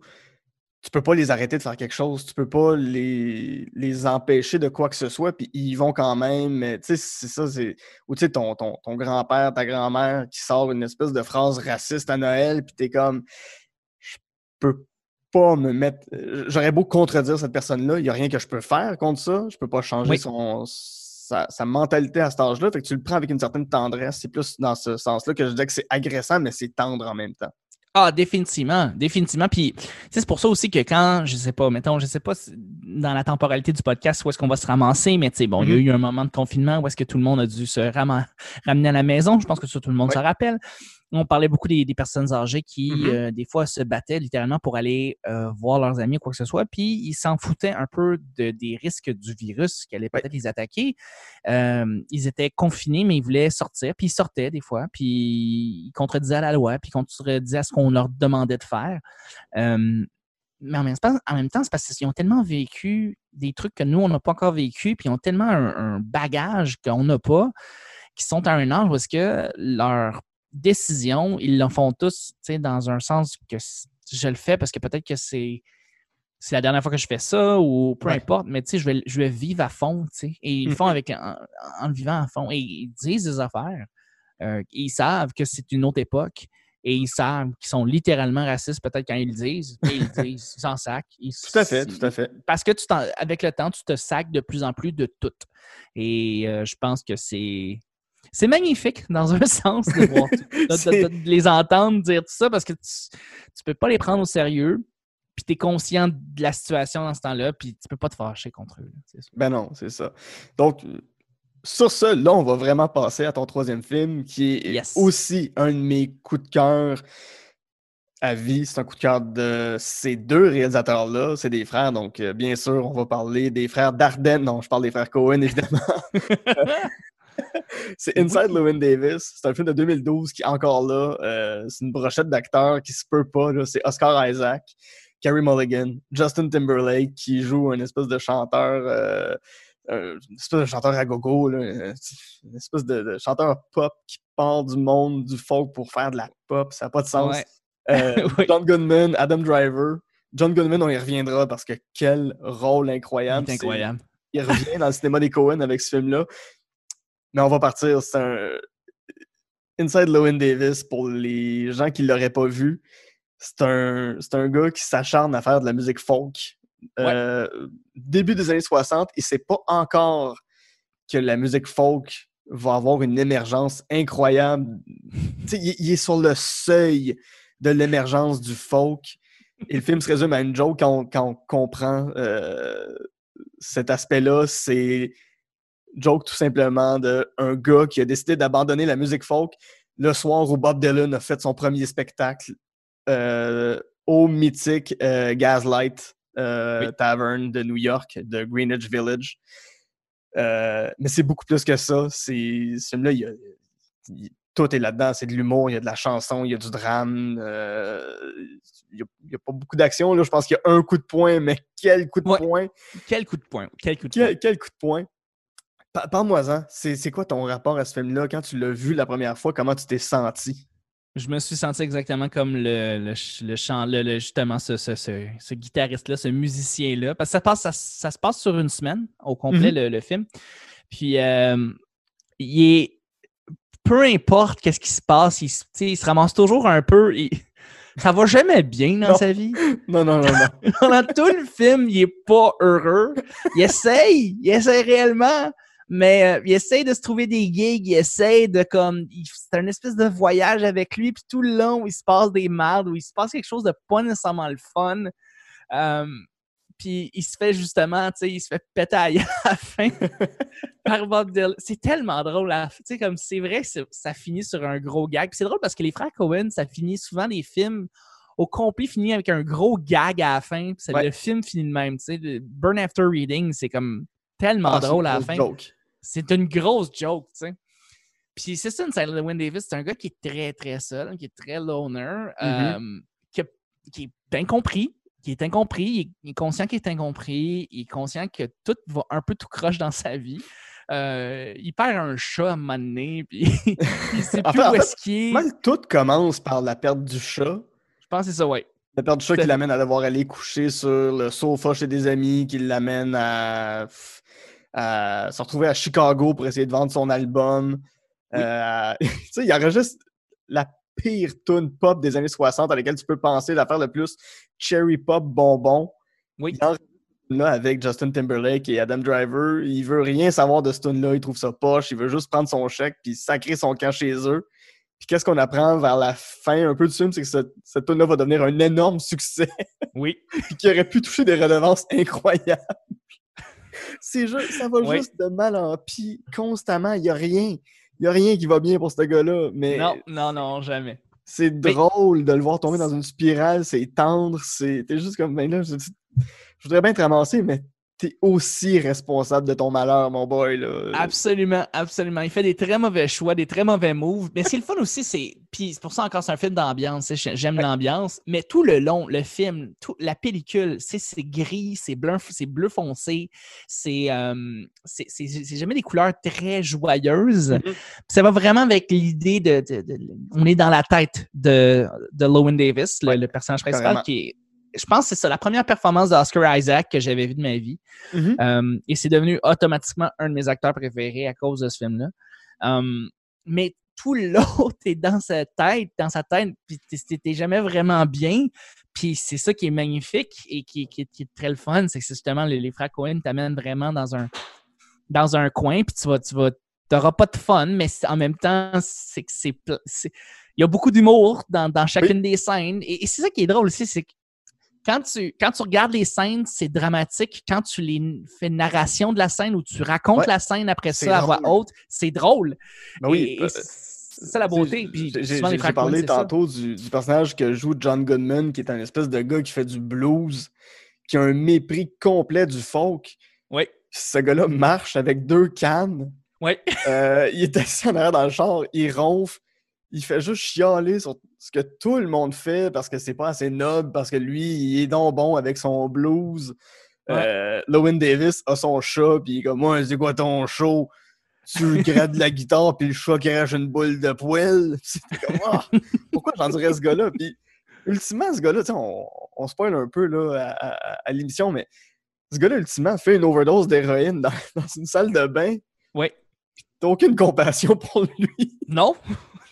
tu peux pas les arrêter de faire quelque chose, tu peux pas les, les empêcher de quoi que ce soit, puis ils vont quand même. Tu sais, c'est ça, c'est. Ou tu sais, ton, ton, grand-père, ta grand-mère qui sort une espèce de phrase raciste à Noël, puis t'es comme. Je peux pas me mettre. J'aurais beau contredire cette personne-là, il n'y a rien que je peux faire contre ça, je peux pas changer son. Sa, mentalité à cet âge-là, fait que tu le prends avec une certaine tendresse. C'est plus dans ce sens-là que je dis que c'est agressant, mais c'est tendre en même temps. Ah, définitivement, définitivement. Puis, c'est pour ça aussi que quand, je sais pas, mettons, je sais pas dans la temporalité du podcast où est-ce qu'on va se ramasser, mais tu sais, bon, il y a mm-hmm. eu un moment de confinement où est-ce que tout le monde a dû se ramener à la maison. Je pense que ça, tout le monde se rappelle on parlait beaucoup des, personnes âgées qui, mm-hmm. euh, des fois, se battaient littéralement pour aller euh, voir leurs amis ou quoi que ce soit, puis ils s'en foutaient un peu des risques du virus qui allait peut-être les attaquer. Euh, ils étaient confinés, mais ils voulaient sortir, puis ils sortaient des fois, puis ils contredisaient la loi, puis ils contredisaient à ce qu'on leur demandait de faire. mais en même, temps, en même temps, c'est parce qu'ils ont tellement vécu des trucs que nous, on n'a pas encore vécu, puis ils ont tellement un, bagage qu'on n'a pas, qui sont à un âge où est-ce que leur décision, ils le font tous dans un sens que je le fais parce que peut-être que c'est c'est la dernière fois que je fais ça ou peu importe, mais je vais, je vais vivre à fond. Et ils le font mm-hmm. avec en, le vivant à fond. Et ils disent des affaires. Euh, ils savent que c'est une autre époque et ils savent qu'ils sont littéralement racistes peut-être quand ils le disent. Et ils le [LAUGHS] disent, ils s'en sacent. tout à fait, tout à fait. Parce que tu avec le temps, tu te sacs de plus en plus de tout. Et euh, je pense que c'est c'est magnifique dans un [LAUGHS] sens de, voir, de, les entendre dire tout ça parce que tu, ne peux pas les prendre au sérieux. Puis tu es conscient de la situation dans ce temps-là, puis tu peux pas te fâcher contre eux. Ben non, c'est ça. Donc, sur ce, là, on va vraiment passer à ton troisième film, qui est aussi un de mes coups de cœur à vie. C'est un coup de cœur de ces deux réalisateurs-là. C'est des frères, donc euh, bien sûr, on va parler des frères Dardenne. Non, je parle des frères Cohen, évidemment. [LAUGHS] [LAUGHS] c'est Inside Llewyn Davis. C'est un film de 2012 qui, encore là, euh, c'est une brochette d'acteurs qui se peut pas. C'est Oscar Isaac, Carey Mulligan, Justin Timberlake qui joue un espèce de chanteur. Euh, une espèce de chanteur à gogo, une espèce de, chanteur pop qui part du monde du folk pour faire de la pop. Ça n'a pas de sens. Euh, [LAUGHS] John Goodman, Adam Driver. John Goodman, on y reviendra parce que quel rôle incroyable. C'est incroyable. Il revient dans le cinéma des Cohen avec ce film-là. Mais on va partir. C'est un. Inside Lowen Davis, pour les gens qui ne l'auraient pas vu, c'est un, un gars qui s'acharne à faire de la musique folk. Euh, début des années 60, il ne sait pas encore que la musique folk va avoir une émergence incroyable. il, est sur le seuil de l'émergence du folk. Et le film se résume à une joke quand on, comprend euh, cet aspect-là. C'est joke tout simplement de un gars qui a décidé d'abandonner la musique folk le soir où Bob Dylan a fait son premier spectacle euh, au mythique euh, Gaslight euh, Oui. Tavern de New York, de Greenwich Village. Mais c'est beaucoup plus que ça. C'est, ce film-là, il y a- il- tout est là-dedans. C'est de l'humour, il y a de la chanson, il y a du drame. il n'y a, il y a pas beaucoup d'action. là. Je pense qu'il y a un coup de poing, mais quel coup de Ouais. poing! Quel coup de poing. Quel coup de poing? Quel, quel coup de poing! Pa- Parle-moi-en. C'est, quoi ton rapport à ce film-là? Quand tu l'as vu la première fois, comment tu t'es senti? Je me suis senti exactement comme le, le, le chant, le- justement, ce, ce, ce- ce guitariste-là, ce musicien-là. Parce que ça, passe, ça, ça se passe sur une semaine au complet, Mhm. le, le film. Puis, euh, il est. Peu importe qu'est-ce qui se passe, il, se- il ramasse toujours un peu. il- [LAUGHS] ça va jamais bien dans Non. sa vie. [LAUGHS] Non, non, non, non. [LAUGHS] Pendant tout le film, il est pas heureux. Il essaye, il essaye réellement, mais euh, il essaye de se trouver des gigs, il essaye de comme. C'est un espèce de voyage avec lui, puis tout le long où il se passe des merdes, où il se passe quelque chose de pas nécessairement le fun. Euh, puis il se fait justement, tu sais, il se fait péter à, [LAUGHS] la fin par Bob Dylan. C'est tellement drôle. Tu sais, comme c'est vrai que ça finit sur un gros gag. C'est drôle parce que les frères Cohen, ça finit souvent des films au complet finit avec un gros gag à la fin. Puis Ouais. le film finit de même. Tu sais, Burn After Reading, c'est comme tellement Ah, drôle à la fin. joke. C'est une grosse joke, tu sais. Puis c'est ça, une Silent Win Davis, c'est un gars qui est très, très seul, qui est très loner, Mhm. euh, qui, a- qui est incompris, qui est incompris, il est, il est conscient qu'il est incompris, il est conscient que tout va un peu tout croche dans sa vie. Euh, il perd un chat à un moment donné, [LAUGHS] puis il sait plus fait- où est-ce qu'il est. Mal tout commence par la perte du chat. Je pense que c'est ça, ouais. La perte du chat qui l'amène à devoir aller coucher sur le sofa chez des amis, qui l'amène à, se retrouver à Chicago pour essayer de vendre son album. Oui. Euh, [LAUGHS] tu sais, il enregistre la pire tune pop des années 60 à laquelle tu peux penser, l'affaire le plus cherry pop bonbon. Oui. Il là avec Justin Timberlake et Adam Driver. Il veut rien savoir de ce tune-là, il trouve ça poche, il veut juste prendre son chèque puis sacrer son camp chez eux. Puis qu'est-ce qu'on apprend vers la fin un peu du film, c'est que cette, cette tune-là va devenir un énorme succès Oui. [LAUGHS] puis qui aurait pu toucher des redevances incroyables. C'est juste, ça va Oui. juste de mal en pis constamment. Il n'y a rien. Il n'y a rien qui va bien pour ce gars-là. Mais Non, non, non, jamais. c'est Mais- drôle de le voir tomber dans une spirale. C'est tendre. C'est... T'es juste comme, ben là, je, je voudrais bien te ramasser, mais t'es aussi responsable de ton malheur, mon boy. Là. Absolument, absolument. Il fait des très mauvais choix, des très mauvais moves. Mais ce qui est le fun aussi, c'est. Puis c'est pour ça encore, c'est un film d'ambiance. J'aime Ouais. l'ambiance. Mais tout le long, le film, tout, la pellicule, c'est gris, c'est bleu, bleu foncé. C'est euh, jamais des couleurs très joyeuses. Mhm. Puis Ça va vraiment avec l'idée de, de- de- On est dans la tête de, de Lowen Davis, le, personnage principal, carrément. qui est. Je pense que c'est ça, la première performance d'Oscar Isaac que j'avais vue de ma vie. Mhm. Euh, et c'est devenu automatiquement un de mes acteurs préférés à cause de ce film-là. Um, mais tout [LAUGHS] l'autre est dans sa tête, dans sa tête, puis t'es- jamais vraiment bien. Puis c'est ça qui est magnifique et qui, qui est- qui est très le fun, c'est que c'est justement les, les frères Cohen t'amènent vraiment dans un, dans un coin, puis tu vas, tu vas, t'auras pas de fun, mais en même temps, c'est que c'est, il y a beaucoup d'humour dans, dans chacune des scènes. Et, et c'est ça qui est drôle aussi, c'est que quand tu, quand tu regardes les scènes, c'est dramatique. Quand tu les fais une narration de la scène ou tu racontes Ouais. la scène après ça à voix haute, c'est drôle. Ben oui, euh, c'est ça la beauté. J'ai parlé tantôt du, du personnage que joue John Goodman, qui est un espèce de gars qui fait du blues, qui a un mépris complet du folk. Oui, ce gars-là marche avec deux cannes. oui. Euh, il est assis en arrière dans le char, il ronfle, il fait juste chialer sur ce que tout le monde fait parce que c'est pas assez noble, parce que lui, il est donc bon avec son blues. Euh, Lowen Davis a son chat, puis il est comme moi, c'est quoi ton show? Tu grades de la guitare, puis le chat crache une boule de poêle? [LAUGHS] Comme, Ah, pourquoi j'en dirais ce gars-là? Puis, ultimement, ce gars-là, tu sais, on, on spoil un peu là, à, à- à l'émission, mais ce gars-là, ultimement, fait une overdose d'héroïne dans, [LAUGHS] dans une salle de bain. Oui. T'as aucune compassion pour lui. Non?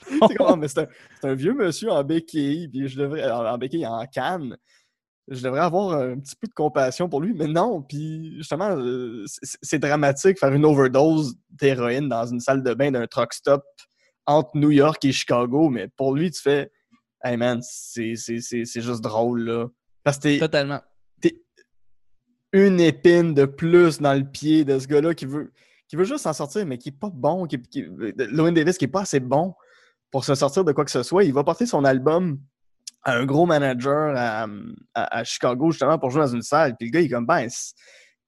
[LAUGHS] C'est comme, mais c'est un, vieux monsieur en béquille, puis je devrais, en, béquille, en canne. Je devrais avoir un petit peu de compassion pour lui, mais non. Puis justement, euh, c'est dramatique faire une overdose d'héroïne dans une salle de bain d'un truck stop entre New York et Chicago, mais pour lui, tu fais, hey man, c'est juste drôle, là. Parce que t'es Totalement. une épine de plus dans le pied de ce gars-là qui veut, qui veut juste s'en sortir, mais qui n'est pas bon, qui, qui, Davis qui n'est pas assez bon pour se sortir de quoi que ce soit. Il va porter son album à un gros manager à, Chicago, justement, pour jouer dans une salle. Puis le gars, il est comme, ben,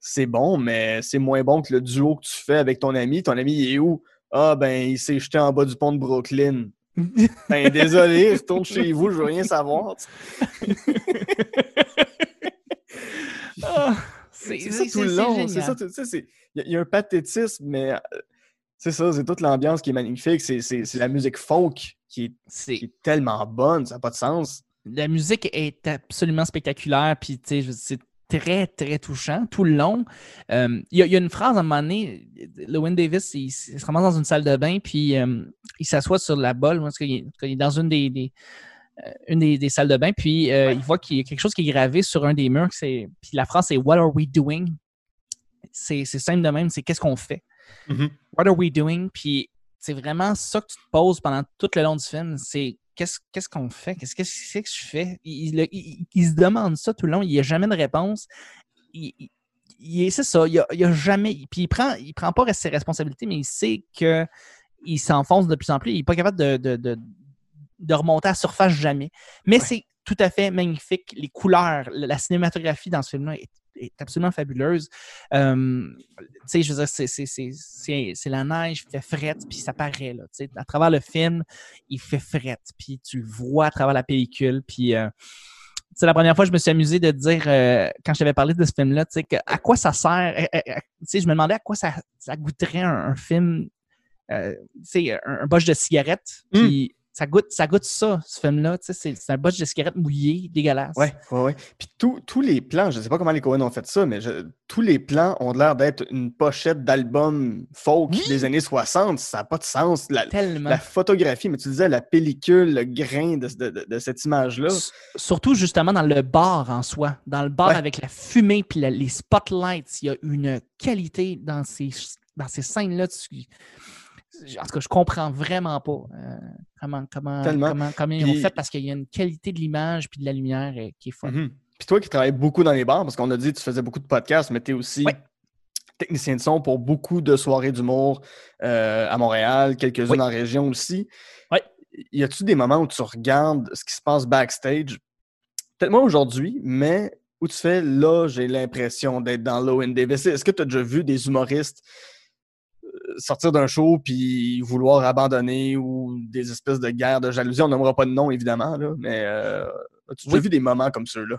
c'est bon, mais c'est moins bon que le duo que tu fais avec ton ami. Ton ami, il est où? Ah, ben, il s'est jeté en bas du pont de Brooklyn. [LAUGHS] ben, désolé, retourne chez vous, je veux rien savoir. [LAUGHS] Ah, c'est ça tout le long. C'est ça, tu sais, il y, a un pathétisme, mais euh, c'est ça, c'est toute l'ambiance qui est magnifique. C'est la musique folk qui est, tellement bonne, ça n'a pas de sens. La musique est absolument spectaculaire, puis c'est très, très touchant tout le long. Euh, il y, a une phrase à un moment donné, Lewin Davis, il, se ramasse dans une salle de bain, puis euh, il s'assoit sur la bolle, parce qu'il est, dans une des, une des, salles de bain, puis il voit qu'il y a quelque chose qui est gravé sur un des murs, puis la phrase c'est What are we doing? c'est simple de même, c'est qu'est-ce qu'on fait? Mm-hmm. What are we doing? Puis c'est vraiment ça que tu te poses pendant tout le long du film. C'est qu'est-ce qu'on fait? Qu'est-ce que c'est que je fais? Il, se demande ça tout le long. Il n'y a jamais de réponse. c'est ça. Il n'y a, jamais. Puis il prend, il prend pas ses responsabilités, mais il sait qu'il s'enfonce de plus en plus. Il n'est pas capable de, de, remonter à la surface jamais. Mais c'est tout à fait magnifique. Les couleurs, la cinématographie dans ce film-là est est absolument fabuleuse. tu sais, je veux dire, c'est la neige, il fait frette, puis ça paraît, là. Tu sais, à travers le film, il fait frette, puis tu le vois à travers la pellicule, puis... Euh, c'est la première fois que je me suis amusé de dire, euh, quand je t'avais parlé de ce film-là, tu sais, à quoi ça sert. Eh, eh, eh, tu sais, je me demandais à quoi ça, ça goûterait un, film, euh, tu sais, un, un, de cigarette. Puis ça goûte, ça goûte ça, ce film-là. C'est, un botch de cigarette mouillé, dégueulasse. Oui, oui, oui. Puis tous les plans, je ne sais pas comment les Cohen ont fait ça, mais tous les plans ont l'air d'être une pochette d'album folk des années 60. Ça n'a pas de sens. La, Tellement. la photographie, mais tu disais la pellicule, le grain de, de, cette image-là. surtout justement dans le bar en soi. Dans le bar avec la fumée puis les spotlights, il y a une qualité dans ces, dans ces scènes-là. Tu en tout cas, je comprends vraiment pas euh, comment, comment, comment, ils ont fait parce qu'il y a une qualité de l'image puis de la lumière euh, qui est folle. Mhm. Puis toi qui travailles beaucoup dans les bars, parce qu'on a dit que tu faisais beaucoup de podcasts, mais tu es aussi technicien de son pour beaucoup de soirées d'humour euh, à Montréal, quelques-unes en région aussi. Oui. Y a-tu des moments où tu regardes ce qui se passe backstage? Peut-être moins aujourd'hui, mais où tu fais là, j'ai l'impression d'être dans l'ONDVC. Davis. Est-ce que tu as déjà vu des humoristes sortir d'un show puis vouloir abandonner ou des espèces de guerres de jalousie. On n'aimera pas de nom, évidemment, là, mais euh, as-tu vu des moments comme ceux-là?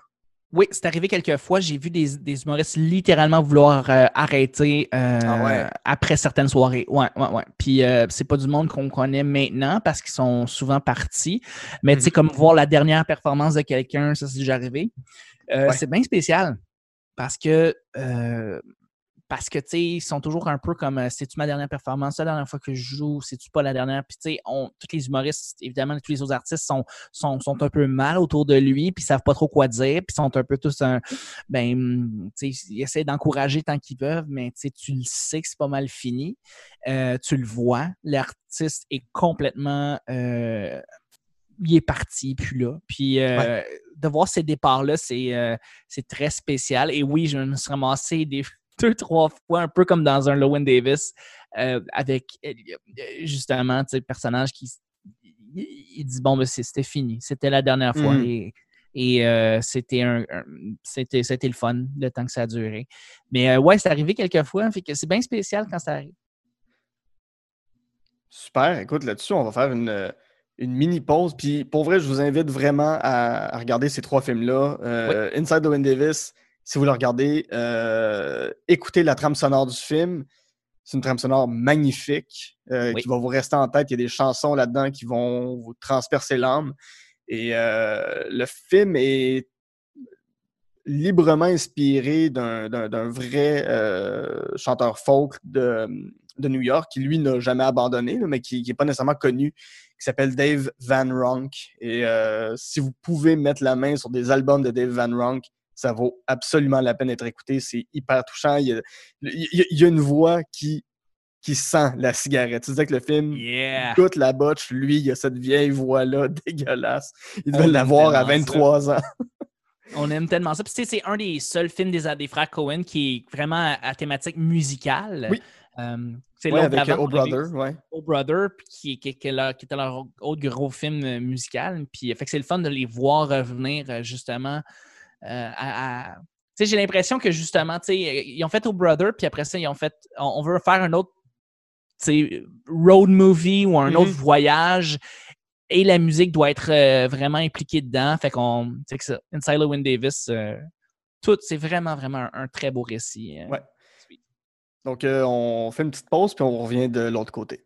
Oui, c'est arrivé quelques fois. J'ai vu des, humoristes littéralement vouloir euh, arrêter euh, ah après certaines soirées. Ouais, ouais, ouais. Puis c'est pas du monde qu'on connaît maintenant parce qu'ils sont souvent partis. Mais tu sais, mhm. comme voir la dernière performance de quelqu'un, ça c'est déjà arrivé. C'est bien spécial parce que parce que, tu sais, ils sont toujours un peu comme euh, c'est-tu ma dernière performance, la dernière fois que je joue, c'est-tu pas la dernière? Puis, tu sais, tous les humoristes, évidemment, tous les autres artistes sont, sont, sont, un peu mal autour de lui, puis ils savent pas trop quoi dire, puis sont un peu tous un. Ben, tu sais, ils essaient d'encourager tant qu'ils peuvent, mais tu sais, tu le sais que c'est pas mal fini. Euh, tu le vois, l'artiste est complètement. Euh, il est parti, puis là. Puis de voir ces départs-là, c'est c'est très spécial. Et oui, je me suis ramassé des, deux, trois fois, un peu comme dans un Lowen Davis, euh, avec euh, justement le personnage qui il dit bon, ben, c'était fini, c'était la dernière fois. Mm. Et, euh, c'était un, c'était, le fun le temps que ça a duré. Mais ouais, c'est arrivé quelques fois, fait que c'est bien spécial quand ça arrive. Super. Écoute, là-dessus, on va faire une, mini pause. Puis pour vrai, je vous invite vraiment à, regarder ces trois films-là. Inside the Davis, si vous le regardez, euh, écoutez la trame sonore du film. C'est une trame sonore magnifique euh, qui va vous rester en tête. Il y a des chansons là-dedans qui vont vous transpercer l'âme. Et euh, le film est librement inspiré d'un vrai chanteur folk de, New York qui, lui, n'a jamais abandonné, mais qui n'est pas nécessairement connu, qui s'appelle Dave Van Ronk. Et si vous pouvez mettre la main sur des albums de Dave Van Ronk, ça vaut absolument la peine d'être écouté. C'est hyper touchant. Il y, a, une voix qui, qui sent la cigarette. Tu disais que le film goûte la botche. Lui, il a cette vieille voix-là [LAUGHS] dégueulasse. Il devait l'avoir à 23 ans. On aime tellement ça. c'est un des seuls films des, des frères Cohen qui est vraiment à, thématique musicale. Oui. Euh, c'est Ouais, avec d'avant Oh qu'on a vu, Brother, ouais. Oh Brother, puis qui, qui- qui est leur- qui était leur autre gros film euh, musical. Puis, euh, fait que c'est le fun de les voir revenir euh, justement euh, à. à- Tu sais, j'ai l'impression que justement, tu sais, ils ont fait Oh Brother, puis après ça, ils ont fait. On, on veut faire un autre tu sais, road movie ou un Mhm. autre voyage. Et la musique doit être euh, vraiment impliquée dedans. Fait qu'on. Tu sais. Inside Davis, euh, tout, c'est vraiment, vraiment un, un très beau récit. euh. Ouais. Donc, euh, on fait une petite pause, puis on revient de l'autre côté.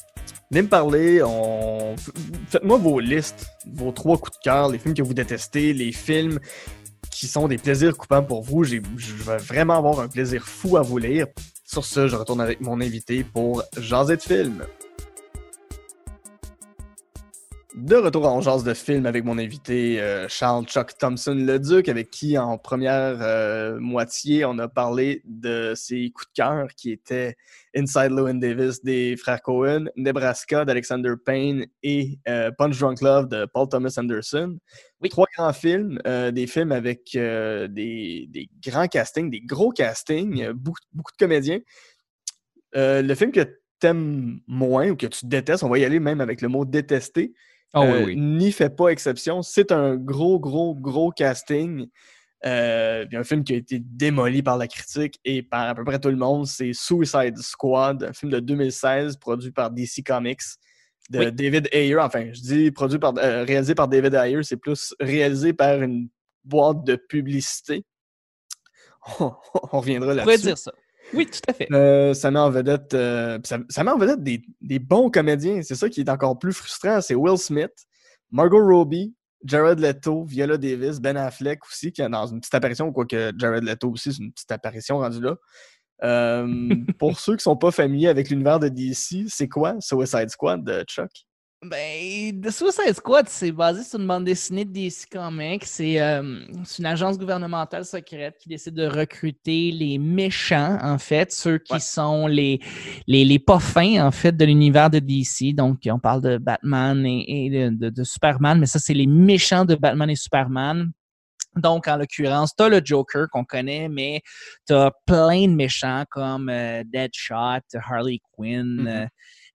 Venez me parler, faites-moi vos listes, vos trois coups de cœur, les films que vous détestez, les films qui sont des plaisirs coupants pour vous. Je vais vraiment avoir un plaisir fou à vous lire. Sur ce, je retourne avec mon invité pour jaser de film. De retour en jase de film avec mon invité euh, Charles Chuck Thompson Leduc, avec qui en première euh, moitié on a parlé de ses coups de cœur qui étaient Inside Llewyn Davis des frères Cohen, Nebraska d'Alexander Payne et euh, Punch Drunk Love de Paul Thomas Anderson. Oui. Trois grands films, des films avec des, des grands castings, des gros castings, euh, beaucoup, beaucoup de comédiens. Le film que t'aimes moins ou que tu détestes, on va y aller même avec le mot détester, Oh, euh, oui, oui. n'y fait pas exception. C'est un gros, gros, gros casting. Euh, un film qui a été démoli par la critique et par à peu près tout le monde, c'est Suicide Squad, un film de 2016 produit par DC Comics de Oui. David Ayer. Enfin, je dis produit par, euh, réalisé par David Ayer, c'est plus réalisé par une boîte de publicité. On, [LAUGHS] on reviendra On pourrait là-dessus. dire ça. Oui, tout à fait. Euh, ça met en vedette, euh, ça, ça met en vedette des, des bons comédiens. C'est ça qui est encore plus frustrant. C'est Will Smith, Margot Robbie, Jared Leto, Viola Davis, Ben Affleck aussi, qui est dans une petite apparition, quoique Jared Leto aussi, c'est une petite apparition rendue là. Euh, [LAUGHS] pour ceux qui sont pas familiers avec l'univers de DC, c'est quoi Suicide Squad de Chuck? Ben, The Suicide Squad, c'est basé sur une bande dessinée de DC Comics. C'est euh, c'est une agence gouvernementale secrète qui décide de recruter les méchants, en fait, ceux qui Ouais. sont les, les, les pas fins, en fait, de l'univers de DC. Donc, on parle de Batman et, et de, de- de Superman, mais ça, c'est les méchants de Batman et Superman. Donc, en l'occurrence, tu as le Joker qu'on connaît, mais tu as plein de méchants comme euh, Deadshot, Harley Quinn, Mhm. euh, euh,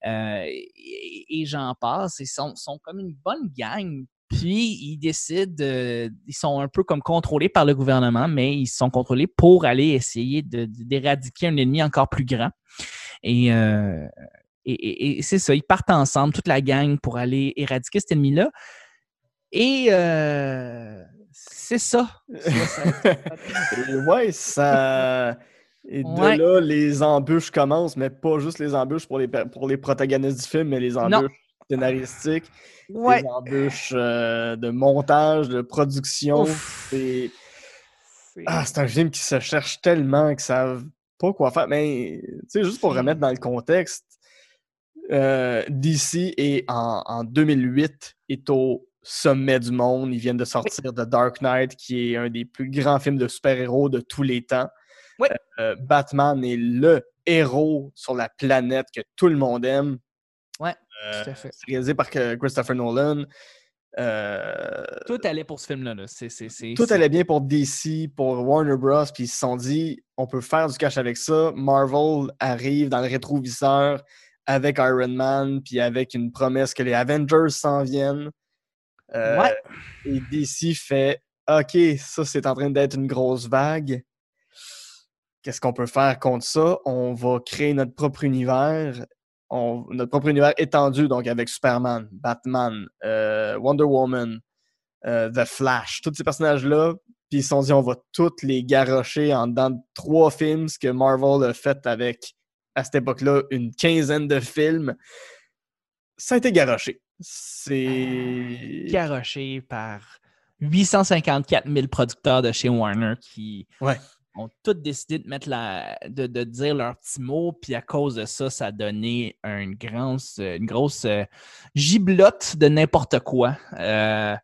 et, et j'en passe. Ils sont, sont comme une bonne gang. Puis, ils décident, de- ils sont un peu comme contrôlés par le gouvernement, mais ils sont contrôlés pour aller essayer d'éradiquer un ennemi encore plus grand. Et, euh, et, et- et c'est ça, ils partent ensemble, toute la gang, pour aller éradiquer cet ennemi-là. Et euh, c'est ça. [LAUGHS] Ouais, ça. Et de Ouais. là, les embûches commencent, mais pas juste les embûches pour les, pour les protagonistes du film, mais les Non. embûches scénaristiques, Ouais. les embûches euh, de montage, de production. C'est ah, c'est un film qui se cherche tellement qu'ils savent pas quoi faire. Mais, tu sais, juste pour remettre dans le contexte, euh, DC est en, en 2008 est au sommet du monde. Ils viennent de sortir The Dark Knight, qui est un des plus grands films de super-héros de tous les temps. Oui. Euh, Batman est le héros sur la planète que tout le monde aime. Ouais, Euh, tout à fait. c'est réalisé par Christopher Nolan. Euh, Tout allait pour ce film-là. là. C'est, c'est, c'est, tout allait bien pour DC, pour Warner Bros. Puis ils se sont dit, on peut faire du cash avec ça. Marvel arrive dans le rétroviseur avec Iron Man, puis avec une promesse que les Avengers s'en viennent. Euh, Ouais. Et DC fait, OK, ça c'est en train d'être une grosse vague. Qu'est-ce qu'on peut faire contre ça? On va créer notre propre univers. On- notre propre univers étendu, donc avec Superman, Batman, euh, Wonder Woman, euh, The Flash, tous ces personnages-là. Puis ils se sont dit, on va toutes les garrocher en dedans de trois films, ce que Marvel a fait avec, à cette époque-là, une quinzaine de films. Ça a été garoché. C'est. garoché par 854 000 producteurs de chez Warner qui. Ouais. Ont tous décidé de mettre la, de, de dire leur petit mot, puis à cause de ça, ça a donné une grosse, une grosse euh, giblotte de n'importe quoi. Euh,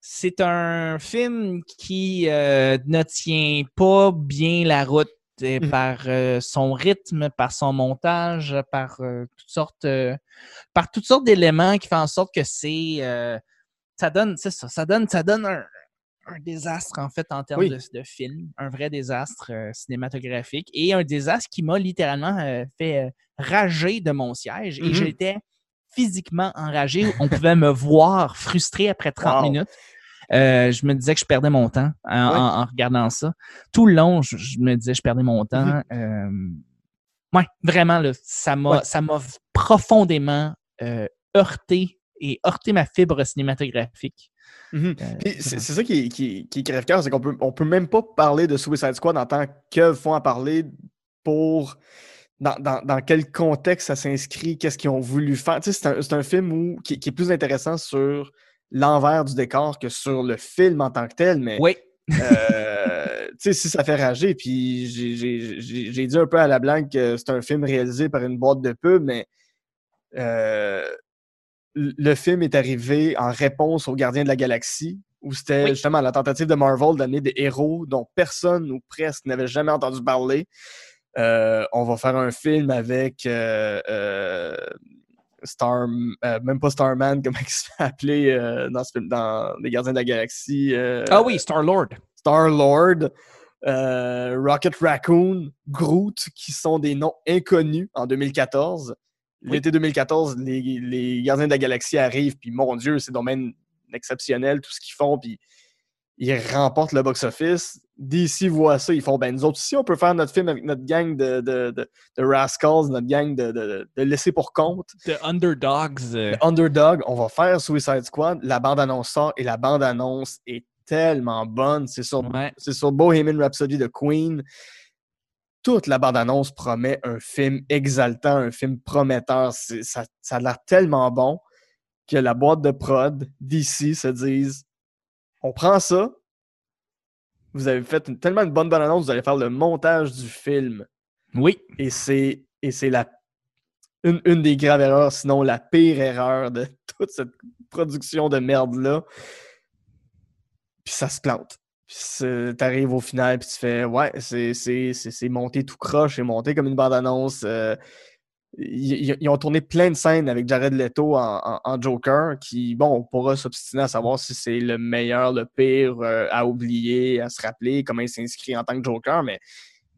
c'est un film qui euh, ne tient pas bien la route Mhm. par euh, son rythme, par son montage, par toutes sortes, par toutes sortes d'éléments qui font en sorte que c'est, ça donne, c'est ça, ça donne, ça donne un, un désastre en fait en termes Oui. de, de film, un vrai désastre euh, cinématographique et un désastre qui m'a littéralement euh, fait euh, rager de mon siège et Mhm. j'étais physiquement enragé. On pouvait me voir frustré après 30 Wow. minutes. Je me disais que je perdais mon temps en, Ouais. en- en regardant ça. Tout le long, je, je me disais que je perdais mon temps. Euh, ouais, vraiment, là, ça m'a Ouais. profondément heurté et heurté ma fibre cinématographique. Euh, Puis c'est ça qui, qui, qui crève-cœur, c'est qu'on peut, on peut même pas parler de Suicide Squad en tant que font à parler pour dans, dans, dans quel contexte ça s'inscrit, qu'est-ce qu'ils ont voulu faire. Tu sais, c'est un, un film où, qui, qui est plus intéressant sur l'envers du décor que sur le film en tant que tel, mais Oui, euh, tu sais, si ça fait rager, puis j'ai- dit un peu à la blague que c'est un film réalisé par une boîte de pub, mais euh, le film est arrivé en réponse aux Gardiens de la Galaxie, où c'était Oui. justement la tentative de Marvel d'amener des héros dont personne ou presque n'avait jamais entendu parler. Euh, on va faire un film avec euh, euh, Star, même pas Starman, [LAUGHS] comment il se fait appeler euh, dans, ce film, dans Les Gardiens de la Galaxie. ah oui, Star-Lord. Star-Lord, Rocket Raccoon, Groot, qui sont des noms inconnus en 2014. L'été 2014, les, les Gardiens de la Galaxie arrivent, puis mon Dieu, c'est domaine exceptionnel, tout ce qu'ils font, puis ils remportent le box-office. DC voit ça, ils font, ben nous autres aussi, on peut faire notre film avec notre gang de, de, de, de rascals, notre gang de, de, de laissés pour compte. The Underdogs. euh, Underdog, on va faire Suicide Squad. La bande-annonce sort et la bande-annonce est tellement bonne. C'est sur, ouais. c'est sur Bohemian Rhapsody de Queen. Toute la bande-annonce promet un film exaltant, un film prometteur. Ça, ça a l'air tellement bon que la boîte de prod d'ici se dise on prend ça, vous avez fait une- tellement une bonne bande-annonce, vous allez faire le montage du film. Oui, Et c'est et c'est la une, une des graves erreurs, sinon la pire erreur de [LAUGHS] toute cette production de merde-là. Puis ça se plante. Puis t'arrives au final, puis tu fais Ouais, c'est- monté tout croche, c'est monté comme une bande-annonce. euh, ils, ont tourné plein de scènes avec Jared Leto en Joker, qui, bon, on pourra s'obstiner à savoir si c'est le meilleur, le pire euh, à oublier, à se rappeler, comment il s'inscrit en tant que Joker, mais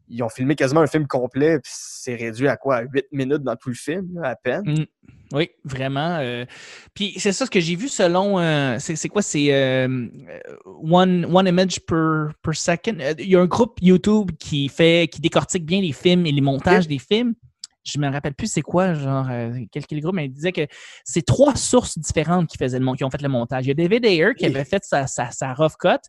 ils ont filmé quasiment un film complet, puis c'est réduit à quoi? 8 minutes dans tout le film, à peine? Mm. Oui, vraiment. euh, Puis c'est ça ce que j'ai vu selon. euh, c'est quoi? C'est euh, one, one image per, per second. Il y a un groupe YouTube qui fait qui décortique bien les films et les montages des films. Je me rappelle plus c'est quoi, genre, quel quel groupe, mais il disait que c'est trois sources différentes qui, faisaient le, qui ont fait le montage. Il y a David Ayer qui avait fait sa, sa, sa rough cut.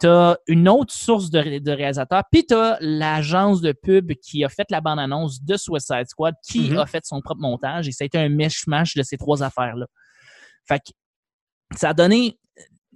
Tu as une autre source de, de réalisateur, puis tu as l'agence de pub qui a fait la bande-annonce de Suicide Squad, qui Mhm. a fait son propre montage, et ça a été un mishmash de ces trois affaires-là. Fait que ça a donné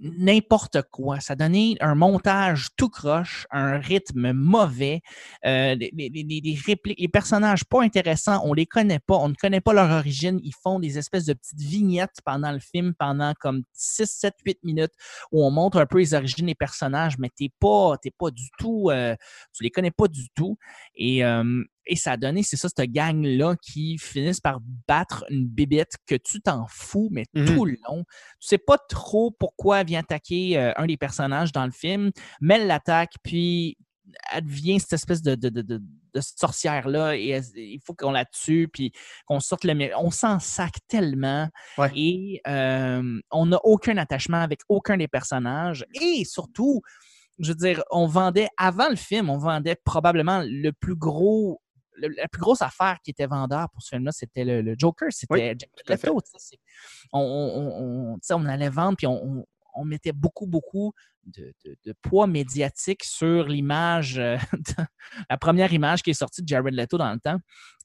n'importe quoi. Ça donné un montage tout croche, un rythme mauvais, euh, des- des- des répliques, les personnages pas intéressants, on les connaît pas, on ne connaît pas leur origine. Ils font des espèces de petites vignettes pendant le film, pendant comme 6, 7, 8 minutes, où on montre un peu les origines des personnages, mais t'es pas, t'es pas du tout, euh, tu les connais pas du tout. Et, euh, et ça a donné, c'est ça, cette gang-là qui finissent par battre une bébête que tu t'en fous, mais Mhm. tout le long. Tu sais pas trop pourquoi elle vient attaquer euh, un des personnages dans le film, mais elle l'attaque, puis elle devient cette espèce de, de, de, de- de sorcière-là, et elle- il faut qu'on la tue, puis qu'on sorte le... On s'en sac tellement, Ouais. et euh, on n'a aucun attachement avec aucun des personnages, et surtout, je veux dire, on vendait, avant le film, on vendait probablement le plus gros le- la plus grosse affaire qui était vendeur pour ce film-là, c'était le, le Joker, c'était Jack à fait. Leto. c'est- On, on, on- on allait vendre, puis on, on- mettait beaucoup, beaucoup de, de- de poids médiatique sur l'image, euh, [LAUGHS] la première image qui est sortie de Jared Leto dans le temps,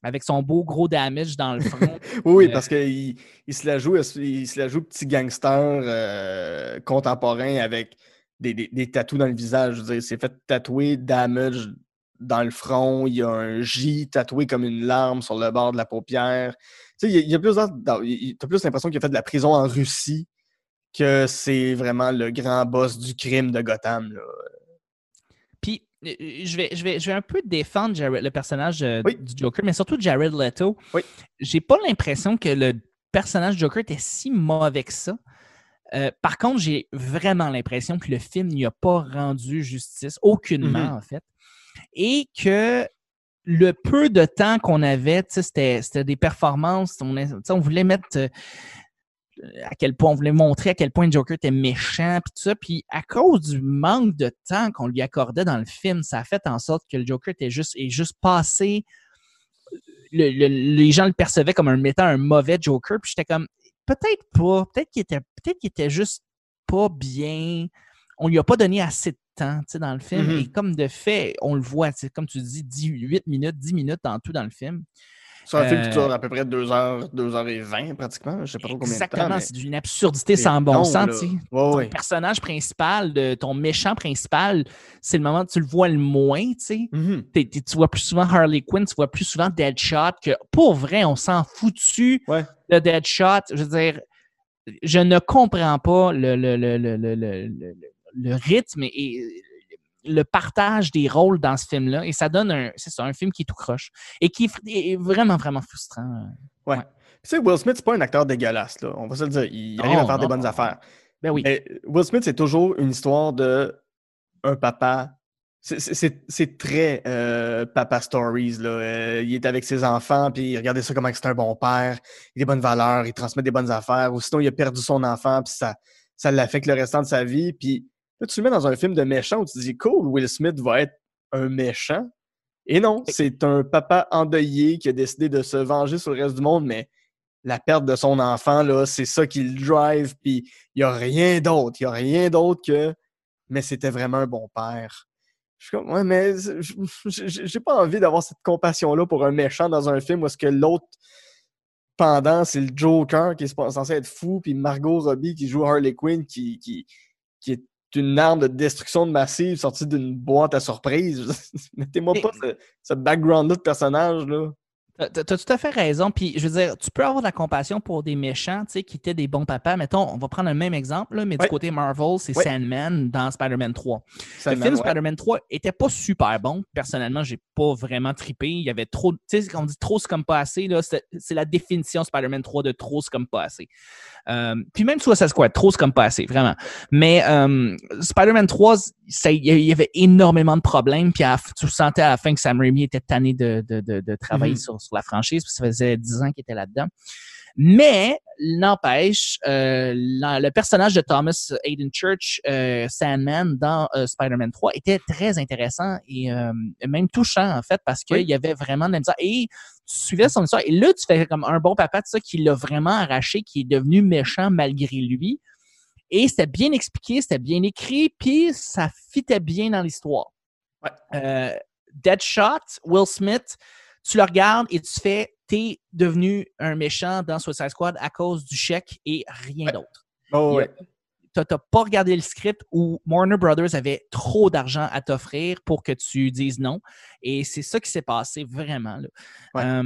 avec son beau gros damage dans le front. [LAUGHS] Oui, oui, Euh, parce qu'il il se la joue, il se la joue petit gangster euh, contemporain avec des, des, des tatous dans le visage. S'est fait tatouer damage dans le front. Il y a un J tatoué comme une larme sur le bord de la paupière. Tu sais, il y a, plus, t'as plus l'impression qu'il a fait de la prison en Russie que c'est vraiment le grand boss du crime de Gotham. Là. Puis, euh, je vais, je, vais, je vais un peu défendre Jared- le personnage euh, Oui. du Joker, mais surtout Jared Leto. Oui. J'ai pas l'impression que le personnage Joker était si mauvais que ça. Euh, par contre, j'ai vraiment l'impression que le film n'y a pas rendu justice, aucunement Mhm. en fait, et que le peu de temps qu'on avait, c'était des performances, on, voulait mettre euh, à quel point on voulait montrer à quel point Joker était méchant puis tout ça. Puis à cause du manque de temps qu'on lui accordait dans le film ça a fait en sorte que le Joker était juste est juste passé le- le- les gens le percevaient comme un mettant un mauvais Joker. Puis j'étais comme peut-être pas peut-être qu'il était peut-être qu'il était juste pas bien on lui a pas donné assez de temps dans le film Mhm. et comme de fait on le voit comme tu dis 18 minutes 10 minutes en tout dans le film C'est un film qui Euh, dure à peu près 2 heures, 2 heures et 20 pratiquement. Je sais pas trop combien de temps. Exactement, mais c'est d'une absurdité sans bon long, sens. Ouais, Ton ouais. personnage principal, de, ton méchant principal, c'est le moment où tu le vois le moins. Mhm. T'es- tu vois plus souvent Harley Quinn, tu vois plus souvent Deadshot, que pour vrai, on s'en foutu Ouais. de Deadshot. Je veux dire, je ne comprends pas le, le, le, le, le, rythme et le partage des rôles dans ce film-là. Et ça donne un, c'est ça, un film qui est tout croche et qui est vraiment, vraiment frustrant. Tu sais, Will Smith, c'est pas un acteur dégueulasse, là. On va se le dire. Il arrive à Non, faire des non. bonnes affaires. Ben oui. Mais Will Smith, c'est toujours une histoire de un papa. C'est très euh, papa stories. Là. Euh, il est avec ses enfants, puis regardez ça comment c'est un bon père. Il a des bonnes valeurs, il transmet des bonnes affaires. Ou sinon, il a perdu son enfant, puis ça, ça l'affecte le restant de sa vie. Puis là, tu le mets dans un film de méchant où tu te dis, cool, Will Smith va être un méchant. Et non, c'est un papa endeuillé qui a décidé de se venger sur le reste du monde, mais la perte de son enfant, là, c'est ça qui le drive, puis il n'y a rien d'autre. Il n'y a rien d'autre que mais c'était vraiment un bon père. Je suis comme, ouais, mais j'ai pas envie d'avoir cette compassion-là pour un méchant dans un film où est-ce que l'autre pendant, c'est le Joker qui est censé être fou, puis Margot Robbie qui joue Harley Quinn qui, qui, qui est une arme de destruction de massive sortie d'une boîte à surprise. [LAUGHS] Mettez-moi pas ce, ce background-là de personnage, là. T'as tout à fait raison. Puis, je veux dire, tu peux avoir de la compassion pour des méchants, tu sais, qui étaient des bons papas. Mettons, on va prendre le même exemple, là, mais Ouais. du côté Marvel, c'est Ouais. Sandman dans Spider-Man 3. le film ouais. Spider-Man 3 était pas super bon. Personnellement, j'ai pas vraiment trippé. Il y avait trop, tu sais, quand on dit trop, c'est comme pas assez, là, c'est la définition Spider-Man 3 de trop, c'est comme pas assez. Euh, puis même Suicide Squad, trop, c'est comme pas assez, vraiment. Mais euh, Spider-Man 3, ça- il y avait énormément de problèmes. Puis à tu sentais à la fin que Sam Raimi était tanné de, de, de, de travailler Mhm. sur, sur la franchise, parce que ça faisait 10 ans qu'il était là-dedans. Mais, n'empêche, euh, le personnage de Thomas Hayden Church, euh, Sandman, dans euh, Spider-Man 3, était très intéressant et même touchant, en fait, parce qu'il Oui. y avait vraiment de la misère. Et tu suivais son histoire. Et là, tu fais comme un bon papa de ça qui l'a vraiment arraché, qui est devenu méchant malgré lui. Et c'était bien expliqué, c'était bien écrit, puis ça fitait bien dans l'histoire. Ouais. Deadshot, Will Smith, tu le regardes et tu fais, t'es devenu un méchant dans Suicide Squad à cause du chèque et rien Ouais. d'autre. Oh, ouais. T'as t'as pas regardé le script où Warner Brothers avait trop d'argent à t'offrir pour que tu dises non. Et c'est ça qui s'est passé vraiment. là. Ouais. Euh,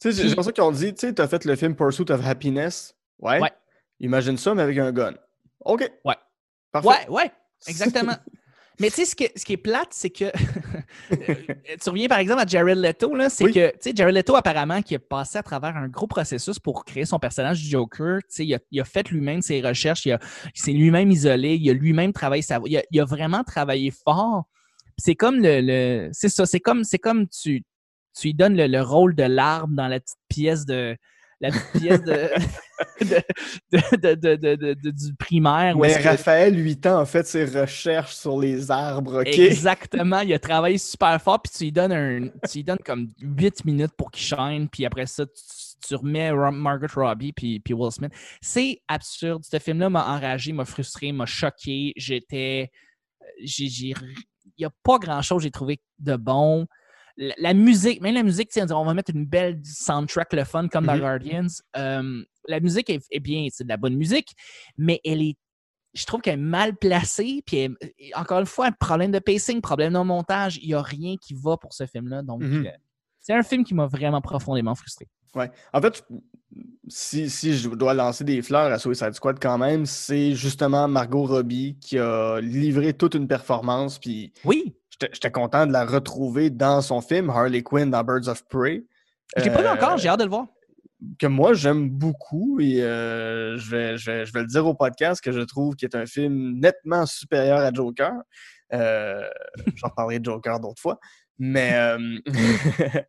Tu sais, j'ai l'impression qu'ils ont dit, tu sais, t'as fait le film Pursuit of Happiness. Ouais. Ouais. Imagine ça, mais avec un gun. OK. Ouais. Parfait. ouais, ouais, exactement. [LAUGHS] Mais tu sais, ce, ce qui est plate, c'est que. [LAUGHS] euh, tu reviens par exemple à Jared Leto, là, c'est Oui. que, tu sais, Jared Leto, apparemment, qui a passé à travers un gros processus pour créer son personnage du Joker, tu sais, il a, il a fait lui-même ses recherches, il, a- il s'est lui-même isolé, il a lui-même travaillé sa voix, il a, il a vraiment travaillé fort. C'est comme le. le- c'est ça, c'est comme, c'est comme tu, tu lui donnes le, le rôle de l'arbre dans la petite pièce de. La petite pièce de, du primaire. Mais que- Raphaël, 8 ans, a fait ses recherches sur les arbres? Exactement, il a travaillé super fort, puis tu lui donnes un, tu lui donnes comme 8 minutes pour qu'il shine, puis après ça, tu, tu remets Margaret Robbie puis, puis Will Smith. C'est absurde. Ce film-là m'a enragé, m'a frustré, m'a choqué. J'étais. Il n'y a pas grand-chose que j'ai trouvé de bon. La, la musique, même la musique, sais, on va mettre une belle soundtrack, le fun, comme dans Mhm. Guardians. Euh, la musique est, est bien, c'est de la bonne musique, mais elle est je trouve qu'elle est mal placée. Puis elle- encore une fois, problème de pacing, problème de montage. Il n'y a rien qui va pour ce film-là. Donc, Mhm. euh, c'est un film qui m'a vraiment profondément frustré. Ouais. En fait, si, si je dois lancer des fleurs à Suicide Squad quand même, c'est justement Margot Robbie qui a livré toute une performance. Puis Oui, j'étais content de la retrouver dans son film Harley Quinn dans Birds of Prey. je l'ai pas vu Euh, encore, j'ai hâte de le voir. que moi j'aime beaucoup et euh, je, vais, je, vais, je vais le dire au podcast que je trouve qu'il est un film nettement supérieur à Joker. Euh, J'en reparlerai de Joker d'autres fois. Mais, euh, [LAUGHS]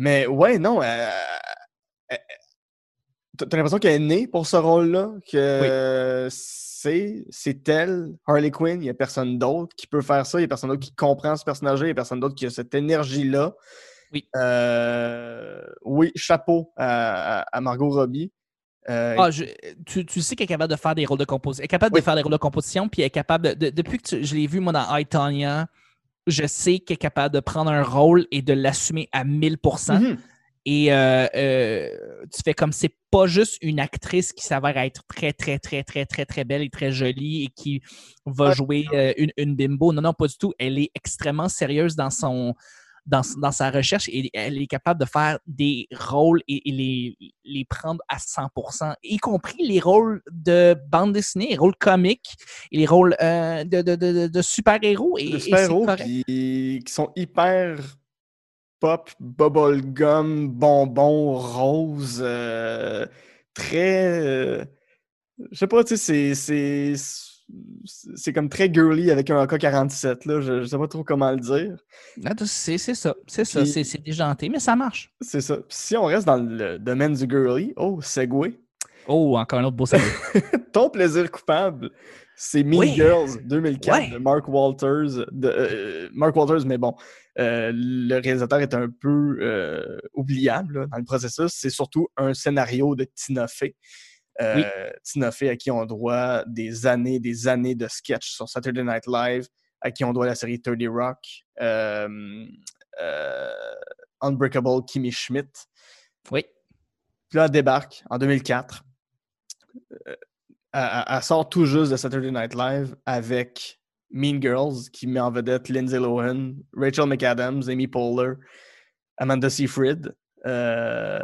mais ouais, non. euh, euh, T'as l'impression qu'elle est née pour ce rôle-là, que c'est c'est elle, Harley Quinn, il n'y a personne d'autre qui peut faire ça, il n'y a personne d'autre qui comprend ce personnage-là, il n'y a personne d'autre qui a cette énergie-là. Oui. Euh, oui, chapeau à, à- à Margot Robbie. Euh, Ah, je- tu, tu sais qu'elle est capable de faire des rôles de composition. Elle est capable Oui. de faire des rôles de composition, puis elle est capable de. de- depuis que tu- je l'ai vu, moi, dans I, je sais qu'elle est capable de prendre un rôle et de l'assumer à 1000%. mhm. Et euh, euh, tu fais comme c'est pas juste une actrice qui s'avère être très, très, très, très, très, très belle et très jolie et qui va jouer euh, une, une bimbo. Non, non, pas du tout. Elle est extrêmement sérieuse dans son. Dans, dans sa recherche et elle est capable de faire des rôles et, et les, les prendre à 100%, y compris les rôles de bande dessinée, les rôles comiques et les rôles euh, de, de, de, de super-héros. Et, super-héros qui, qui sont hyper pop, bubblegum, bonbons, rose, euh, très. euh, je sais pas, tu sais, c'est- c'est. Comme très girly avec un AK-47, là. Je, je sais pas trop comment le dire. Ah, C'est ça, c'est ça, c'est déjanté, mais ça marche. C'est ça. Puis si on reste dans le domaine du girly, oh, Segway. Oh, encore un autre beau salut. [LAUGHS] Ton plaisir coupable, c'est Mean Oui. Girls 2004 Ouais. de Mark Walters. De, euh, Mark Walters, mais bon, euh, le réalisateur est un peu euh, oubliable là, dans le processus. C'est surtout un scénario de Tina Fey. Euh, Oui. Tina Fey à qui on doit des années, des années de sketch sur Saturday Night Live, à qui on doit la série 30 Rock, euh, euh, Unbreakable Kimmy Schmidt. Oui. Puis là, elle débarque en 2004. Euh, elle, elle- elle sort tout juste de Saturday Night Live avec Mean Girls, qui met en vedette Lindsay Lohan, Rachel McAdams, Amy Poehler, Amanda Seyfried. euh,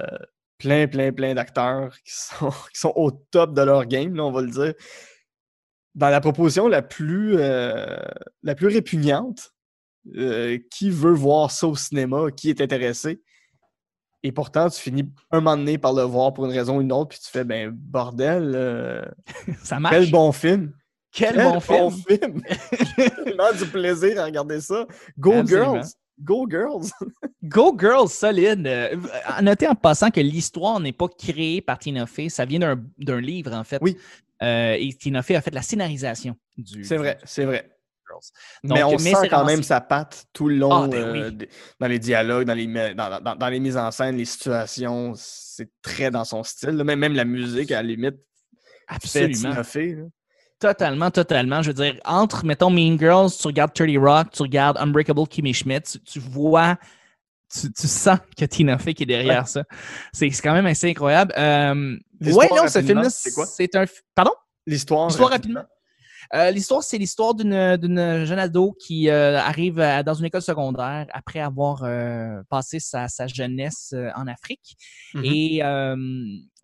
plein, plein, plein d'acteurs qui sont, [LAUGHS] qui sont au top de leur game, là, on va le dire. Dans la proposition la plus, euh, la plus répugnante, euh, qui veut voir ça au cinéma, qui est intéressé. Et pourtant, tu finis un moment donné par le voir pour une raison ou une autre, puis tu fais, ben, bordel, euh, [LAUGHS] Ça marche. quel bon film! Quel bon film. film! [LAUGHS] J'ai du plaisir à regarder ça. Go Absolument. Girls! Go Girls! [LAUGHS] Go Girls, solide. Euh, à noter en passant que l'histoire n'est pas créée par Tina Fey, ça vient d'un- livre, en fait. Oui. Euh, et Tina Fey a fait la scénarisation du. C'est vrai, c'est vrai. Mais on mais sent quand même sa patte tout le long Ah, ben oui. euh, dans les dialogues, dans les, dans, dans- dans les mises en scène, les situations. C'est très dans son style. là. Même, même la musique, à la limite, fait Absolument. Tina Fey, là. Totalement, totalement. Je veux dire, entre, mettons, Mean Girls, tu regardes 30 Rock, tu regardes Unbreakable Kimmy Schmidt, tu, tu vois, tu, tu sens que Tina Fey qui est derrière ça. C'est quand même assez incroyable. Euh, ouais, non, ce film-là, c'est quoi? c'est un. Pardon? L'histoire. L'histoire rapidement. rapidement? Euh, L'histoire, c'est l'histoire d'une d'une jeune ado qui euh, arrive à- dans une école secondaire après avoir euh, passé sa, sa jeunesse euh, en Afrique. Mhm. Et euh,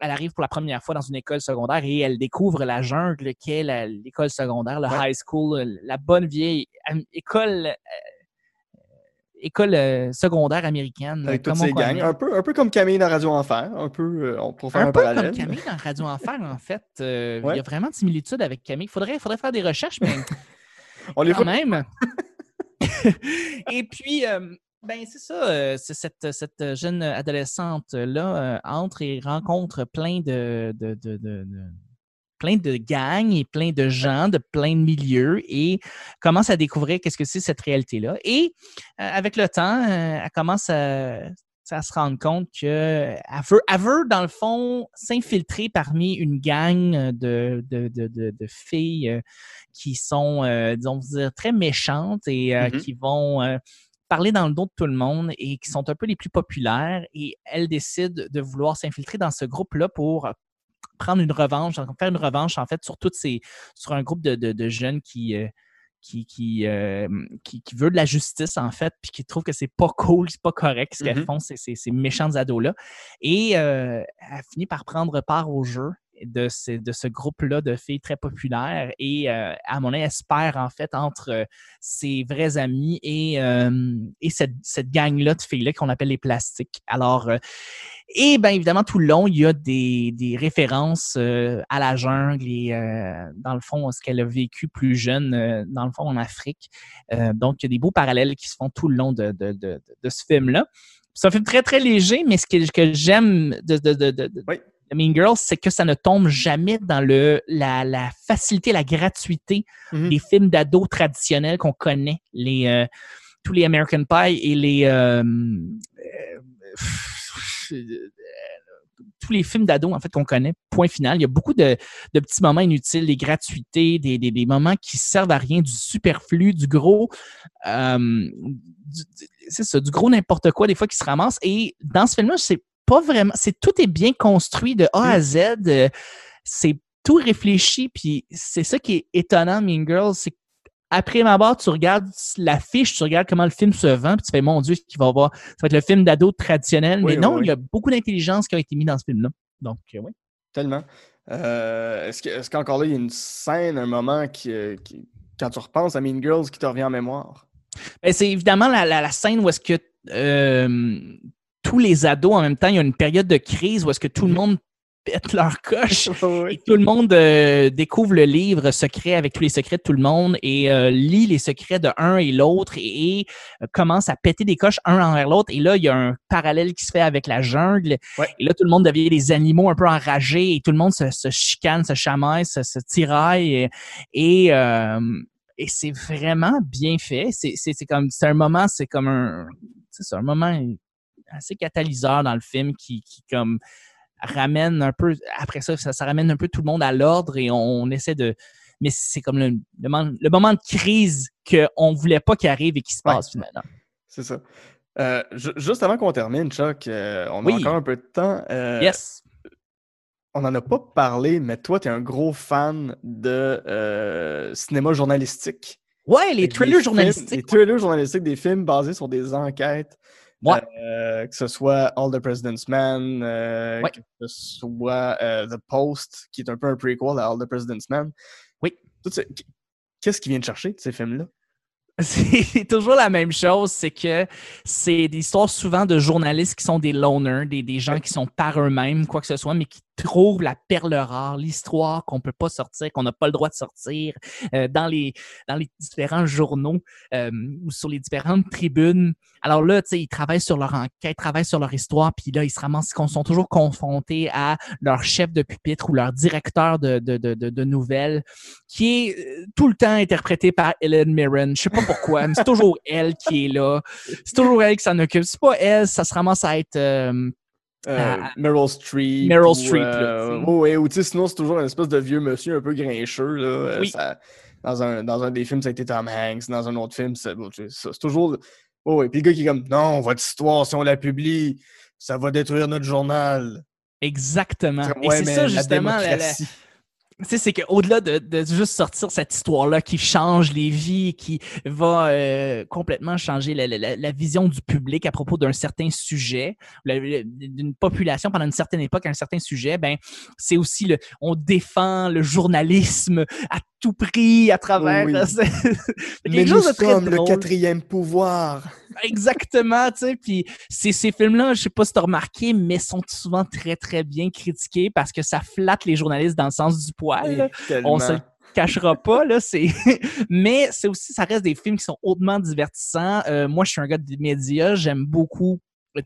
elle arrive pour la première fois dans une école secondaire et elle découvre la jungle qu'est la- l'école secondaire, le Ouais. high school, euh, la bonne vieille école, euh, école euh, secondaire américaine. Avec toutes comme on ces gangs. Un peu, un peu comme Camille dans Radio Enfer. Un peu, euh, pourrait faire un, Un peu parallèle. comme Camille dans Radio Enfer, en fait. Euh, Il y a vraiment de similitudes avec Camille. Il faudrait, faudrait faire des recherches, mais [LAUGHS] On les quand même. [LAUGHS] Et puis, euh, ben c'est ça, euh, c'est cette, cette jeune adolescente-là euh, entre et rencontre plein de, de, de- de- de- plein de gangs et plein de gens de plein de milieux et commence à découvrir qu'est-ce que c'est cette réalité-là. Et euh, avec le temps, euh, elle commence à, à se rendre compte qu'elle veut, elle veut, dans le fond, s'infiltrer parmi une gang de, de, de, filles euh, qui sont, euh, disons, très méchantes et euh, Mhm. qui vont euh, parler dans le dos de tout le monde et qui sont un peu les plus populaires. Et elle décide de vouloir s'infiltrer dans ce groupe-là pour prendre une revanche, faire une revanche en fait sur toutes ces, sur un groupe de, de, jeunes qui, qui, qui, qui, qui, veut de la justice, en fait, puis qui trouve que c'est pas cool, c'est pas correct ce qu'elles mm-hmm. font, ces, ces, ces méchants ados-là. Et elle finit par prendre part au jeu de, de ce groupe-là de filles très populaires et, euh, à mon avis, espère en fait entre euh, ses vrais amis et, euh, et cette, cette gang-là de filles-là qu'on appelle les plastiques. Alors, et bien évidemment, tout le long, il y a des, des références à la jungle et dans le fond, ce qu'elle a vécu plus jeune, dans le fond, en Afrique. donc, il y a des beaux parallèles qui se font tout le long de, de, de, de ce film-là. C'est un film très, très léger, mais ce que, que j'aime de, de, oui. Mean Girls, c'est que ça ne tombe jamais dans le, la, facilité, la gratuité mhm. des films d'ados traditionnels qu'on connaît, les, euh, tous les American Pie et les euh, euh, tous les films d'ados en fait qu'on connaît. Point final. Il y a beaucoup de, petits moments inutiles, des gratuités, des, des, moments qui servent à rien, du superflu, du gros. c'est ça, du gros n'importe quoi des fois qui se ramasse. Et dans ce film-là, c'est pas vraiment. C'est tout est bien construit de A à Z. Euh, c'est tout réfléchi, puis c'est ça qui est étonnant, Mean Girls, c'est après ma barre, tu regardes l'affiche, tu regardes comment le film se vend, puis tu fais, mon Dieu, ce qu'il va avoir. Ça va être le film d'ado traditionnel. mais non, il y a beaucoup d'intelligence qui a été mise dans ce film-là. Donc, euh, oui. Tellement. Euh, est-ce qu'encore là, il y a une scène, un moment qui, quand tu repenses à Mean Girls, qui te revient en mémoire? Ben, c'est évidemment la, scène où est-ce que tous les ados en même temps, il y a une période de crise où est-ce que tout le monde pète leur coche. [LAUGHS] Et tout le monde euh, découvre le livre secret avec tous les secrets de tout le monde et euh, lit les secrets de un et l'autre et, euh, commence à péter des coches un envers l'autre. Et là il y a un parallèle qui se fait avec la jungle. Et là tout le monde devient des animaux un peu enragés et tout le monde se, chicane, se chamaille, se, tiraille et, et, c'est vraiment bien fait. C'est comme c'est un moment, c'est comme un c'est un moment assez catalyseur dans le film qui, comme ramène un peu, après ça, ça, ramène un peu tout le monde à l'ordre et on, essaie de. Mais c'est comme le, le, moment de crise qu'on ne voulait pas qu'il arrive et qui se passe finalement. C'est ça. Euh, juste avant qu'on termine, Chuck, euh, on a encore un peu de temps. Euh, yes. On n'en a pas parlé, mais toi, tu es un gros fan de cinéma journalistique. Ouais, les trailers journalistiques. les trailers journalistiques des films basés sur des enquêtes. Euh, que ce soit All the President's Man, euh, que ce soit euh, The Post, qui est un peu un prequel à All the President's Man. Oui. Qu'est-ce qui vient de chercher de ces films-là? [LAUGHS] C'est toujours la même chose, c'est que c'est des histoires souvent de journalistes qui sont des loners, des, des gens qui sont par eux-mêmes, quoi que ce soit, mais qui trouvent la perle rare, l'histoire qu'on ne peut pas sortir, qu'on n'a pas le droit de sortir euh, dans, les, dans les différents journaux euh, ou sur les différentes tribunes. Alors là, tu sais, ils travaillent sur leur enquête, travaillent sur leur histoire, puis là, ils se ramassent, ils sont toujours confrontés à leur chef de pupitre ou leur directeur de, de, de, de nouvelles, qui est euh, tout le temps interprété par Ellen Mirren. Je sais pas pourquoi, mais c'est toujours elle qui est là. C'est toujours elle qui s'en occupe. C'est pas elle, ça se ramasse à être ah, ah. Meryl Streep. Meryl Streep, euh, ou sinon, c'est toujours une espèce de vieux monsieur un peu grincheux. Là. Euh, dans, un, dans un des films, ça a été Tom Hanks. Dans un autre film, c'est toujours. Oh, et puis le gars qui est comme Non, votre histoire, si on la publie, ça va détruire notre journal. Exactement. et c'est ça, justement. La, sais, c'est qu'au-delà de, de, juste sortir cette histoire-là qui change les vies, qui va euh, complètement changer la, la, la, vision du public à propos d'un certain sujet, d'une population pendant une certaine époque, un certain sujet, ben c'est aussi le, on défend le journalisme à tout prix à travers. Oui. [LAUGHS] Mais nous sommes le quatrième pouvoir. Exactement, tu sais. Puis ces, ces films-là, je sais pas si tu as remarqué, mais sont souvent très, très bien critiqués parce que ça flatte les journalistes dans le sens du poil. On se cachera pas, là. C'est... [LAUGHS] mais c'est aussi, ça reste des films qui sont hautement divertissants. Euh, moi, je suis un gars de médias. J'aime beaucoup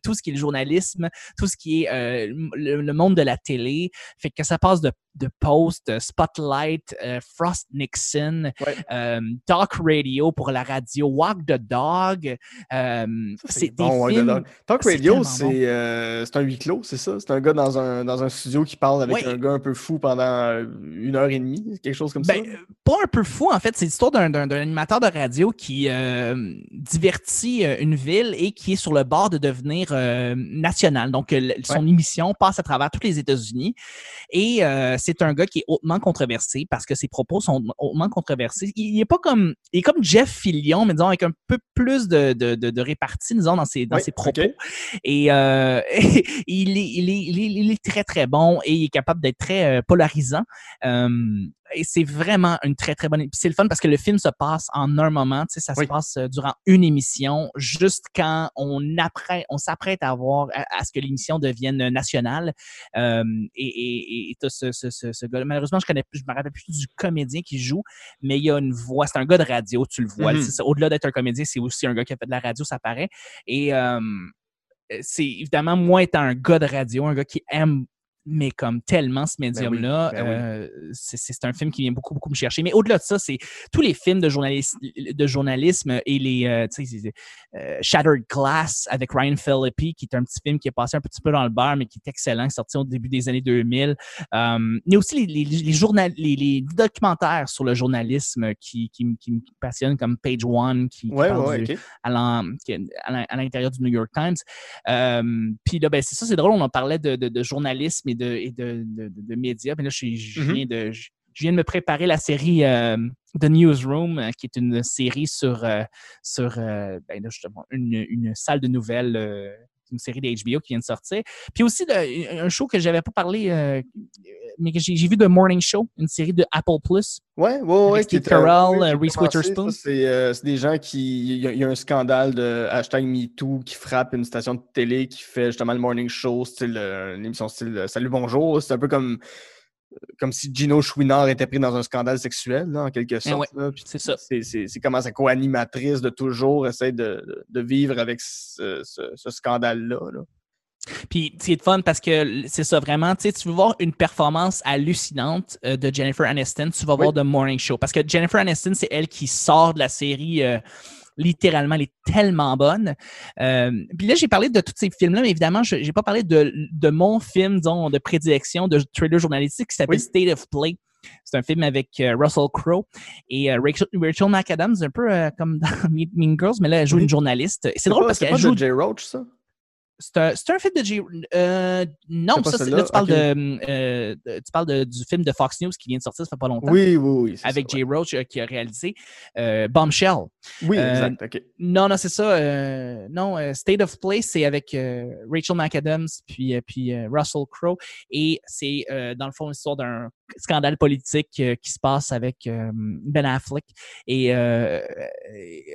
tout ce qui est le journalisme, tout ce qui est euh, le, monde de la télé. Fait que ça passe de, de Post, euh, Spotlight, euh, Frost Nixon, Ouais. euh, Talk Radio pour la radio, Walk the Dog. c'est des bon, films. Talk Radio, c'est bon. un huis clos, c'est ça? C'est un gars dans un, dans un studio qui parle avec Ouais. un gars un peu fou pendant une heure et demie, quelque chose comme Ben, ça? pas un peu fou, en fait. C'est l'histoire d'un, animateur de radio qui divertit une ville et qui est sur le bord de devenir national. Donc, son émission passe à travers tous les États-Unis. Et euh, c'est un gars qui est hautement controversé parce que ses propos sont hautement controversés. Il, il est pas comme, il est comme Jeff Fillion, mais disons avec un peu plus de, de, de, de répartie, disons, dans ses, dans Oui, ses propos. Et euh, [LAUGHS] il, est, il, est, il, est, il est très, très bon et il est capable d'être très euh, polarisant. Euh, et c'est vraiment une très, très bonne. Puis c'est le fun parce que le film se passe en un moment. Tu sais, ça Oui. se passe euh, durant une émission, juste quand on, apprête, on s'apprête à voir à, à ce que l'émission devienne nationale. Euh, et et, et ce, ce, ce, ce gars Malheureusement, je connais plus, je me rappelle plus du comédien qui joue, mais il y a une voix. C'est un gars de radio, tu le vois. Mhm. Ça. Au-delà d'être un comédien, c'est aussi un gars qui a fait de la radio, ça paraît. Et euh, c'est évidemment, moi étant un gars de radio, un gars qui aime mais comme tellement ce médium-là, ben oui. euh, c'est c'est un film qui vient beaucoup, beaucoup me chercher. Mais au-delà de ça, c'est tous les films de, journalisme, de journalisme et les euh, euh, Shattered Glass avec Ryan Phillippe, qui est un petit film qui est passé un petit peu dans le beurre, mais qui est excellent, sorti au début des années 2000. Euh, a aussi les, les, les, journal, les, les documentaires sur le journalisme qui, qui, me- qui me passionnent, comme Page One, qui, qui Ouais, parle ouais, du- ok. à l'intérieur du New York Times. Puis là, ben, c'est ça, c'est drôle, on en parlait de, de- de journalisme et de, et de, de- de- de médias. Mais là, je, je Mhm. viens de, je, je viens de me préparer la série euh, The Newsroom, euh, qui est une série sur, euh, sur ben là, justement, une, une salle de nouvelles. Une série d'HBO qui vient de sortir. Puis aussi un show que j'avais pas parlé, euh, mais que j'ai vu The Morning Show, une série de Apple Plus. Ouais, ouais, ouais. Steve euh, Carell, euh, Reese Witherspoon. C'est euh, des gens qui. Il y, a- il y a un scandale de hashtag MeToo qui frappe une station de télé qui fait justement le morning show, style, une émission style Salut Bonjour. C'est un peu comme, comme si Gino Chouinard était pris dans un scandale sexuel, là, en quelque sorte. Eh ouais. Puis c'est ça. C'est comment sa co-animatrice de toujours essaie de, vivre avec ce, ce- ce scandale-là. là. Puis c'est fun parce que c'est ça vraiment, tu veux voir une performance hallucinante euh, de Jennifer Aniston, tu vas Oui. voir The Morning Show. Parce que Jennifer Aniston, c'est elle qui sort de la série. euh, littéralement, elle est tellement bonne. Euh, puis là, j'ai parlé de tous ces films-là, mais évidemment, je n'ai pas parlé de, de mon film, disons, de prédilection, de thriller journalistique qui s'appelle Oui. State of Play. C'est un film avec euh, Russell Crowe et euh, Rachel, Rachel McAdams, un peu euh, comme dans [LAUGHS] Mean Girls, mais là, elle joue une journaliste. C'est drôle pas- parce qu'elle joue Jay Roach, ça? C'est un, film de J. Euh, non, ça, là, tu parles, de, euh, de- tu parles de- du film de Fox News qui vient de sortir, ça fait pas longtemps. Oui, oui, oui. Avec ça, Jay Roach euh, qui a réalisé euh, Bombshell. Oui, euh, exact. OK. Non, non, c'est ça. euh, non, euh, State of Play, c'est avec euh, Rachel McAdams puis, euh, puis euh, Russell Crowe. Et c'est, euh, dans le fond, l'histoire d'un scandale politique euh, qui se passe avec euh, Ben Affleck. Et euh,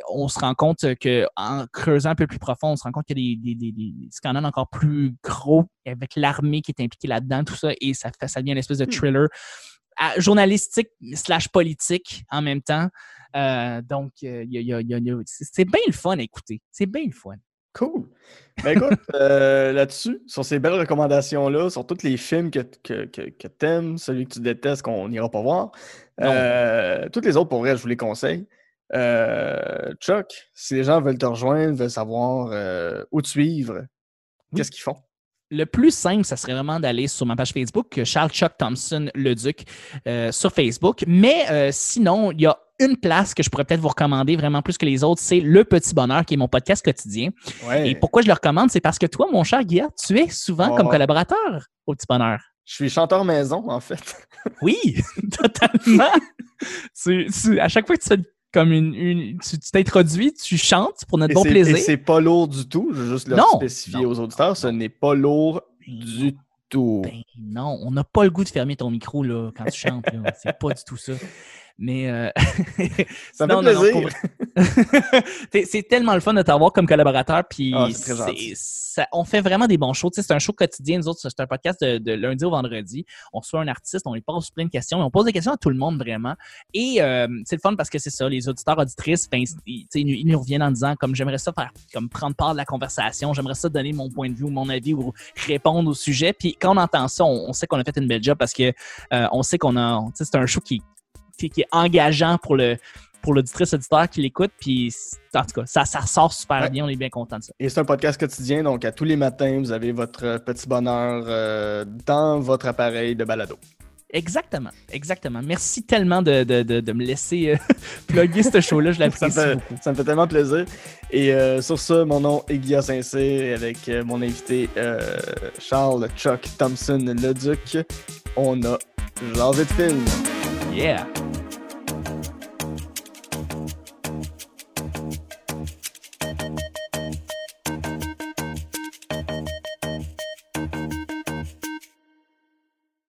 on se rend compte que en creusant un peu plus profond, on se rend compte qu'il y a des, des- des- des scandales encore plus gros avec l'armée qui est impliquée là-dedans, tout ça. Et ça, fait, ça devient une espèce de thriller à- journalistique slash politique en même temps. Euh, donc, euh, il y a- il y a- il y a- il y a- c'est c'est bien le fun à écouter. C'est bien le fun. Cool. Ben écoute, [LAUGHS] euh, là-dessus, sur ces belles recommandations-là, sur tous les films que, que, que, que t'aimes, celui que tu détestes, qu'on n'ira pas voir, euh, toutes les autres, pour vrai, je vous les conseille. Euh, Chuck, si les gens veulent te rejoindre, veulent savoir où te suivre, qu'est-ce qu'ils font? Le plus simple, ça serait vraiment d'aller sur ma page Facebook, Charles Chuck Thompson Le Duc, euh, sur Facebook. Mais euh, sinon, il y a une place que je pourrais peut-être vous recommander vraiment plus que les autres, c'est Le Petit Bonheur, qui est mon podcast quotidien. Ouais, Et pourquoi je le recommande, c'est parce que toi, mon cher Guillaume, tu es souvent comme Oh. collaborateur au Petit Bonheur. je suis chanteur maison, en fait. [LAUGHS] Oui, [LAUGHS] totalement. Tu- tu- à chaque fois que tu fais comme une, une- tu t'introduis, tu chantes pour notre Et bon plaisir. Et c'est pas lourd du tout, je veux juste le Non, spécifier non, aux auditeurs, ce n'est pas lourd du tout. Ben non, on n'a pas le goût de fermer ton micro là, quand tu chantes. C'est pas du tout ça. Mais euh, [LAUGHS] Ça me fait non, plaisir. pour [LAUGHS] c'est tellement le fun de t'avoir comme collaborateur. Puis ça- on fait vraiment des bons shows. C'est un show quotidien. Nous autres, c'est un podcast de, de lundi au vendredi. On reçoit un artiste, on lui pose plein de questions. et On pose des questions à tout le monde vraiment. Et euh, c'est le fun parce que c'est ça. Les auditeurs, auditrices, ben, ils, nous- reviennent en disant comme j'aimerais ça faire, comme prendre part de la conversation. J'aimerais ça donner mon point de vue ou mon avis ou répondre au sujet. Puis quand on entend ça, on, on sait qu'on a fait une belle job parce que euh, on sait qu'on a. C'est un show qui, qui, qui est engageant pour le pour l'auditrice auditeur qui l'écoute. Puis en tout cas, ça, ça sort super Ouais. bien. On est bien content de ça. Et c'est un podcast quotidien, donc à tous les matins, vous avez votre petit bonheur euh, dans votre appareil de balado. Exactement, exactement. Merci tellement de, de, de, de me laisser euh, [LAUGHS] plugger ce show-là. Je [LAUGHS] Ça l'apprécie fait, beaucoup. ça me fait tellement plaisir. Et euh, sur ça, mon nom est Guillaume Saint-Cyr avec euh, mon invité Charles Chuck Thompson Leduc. On a jasé de film. Yeah.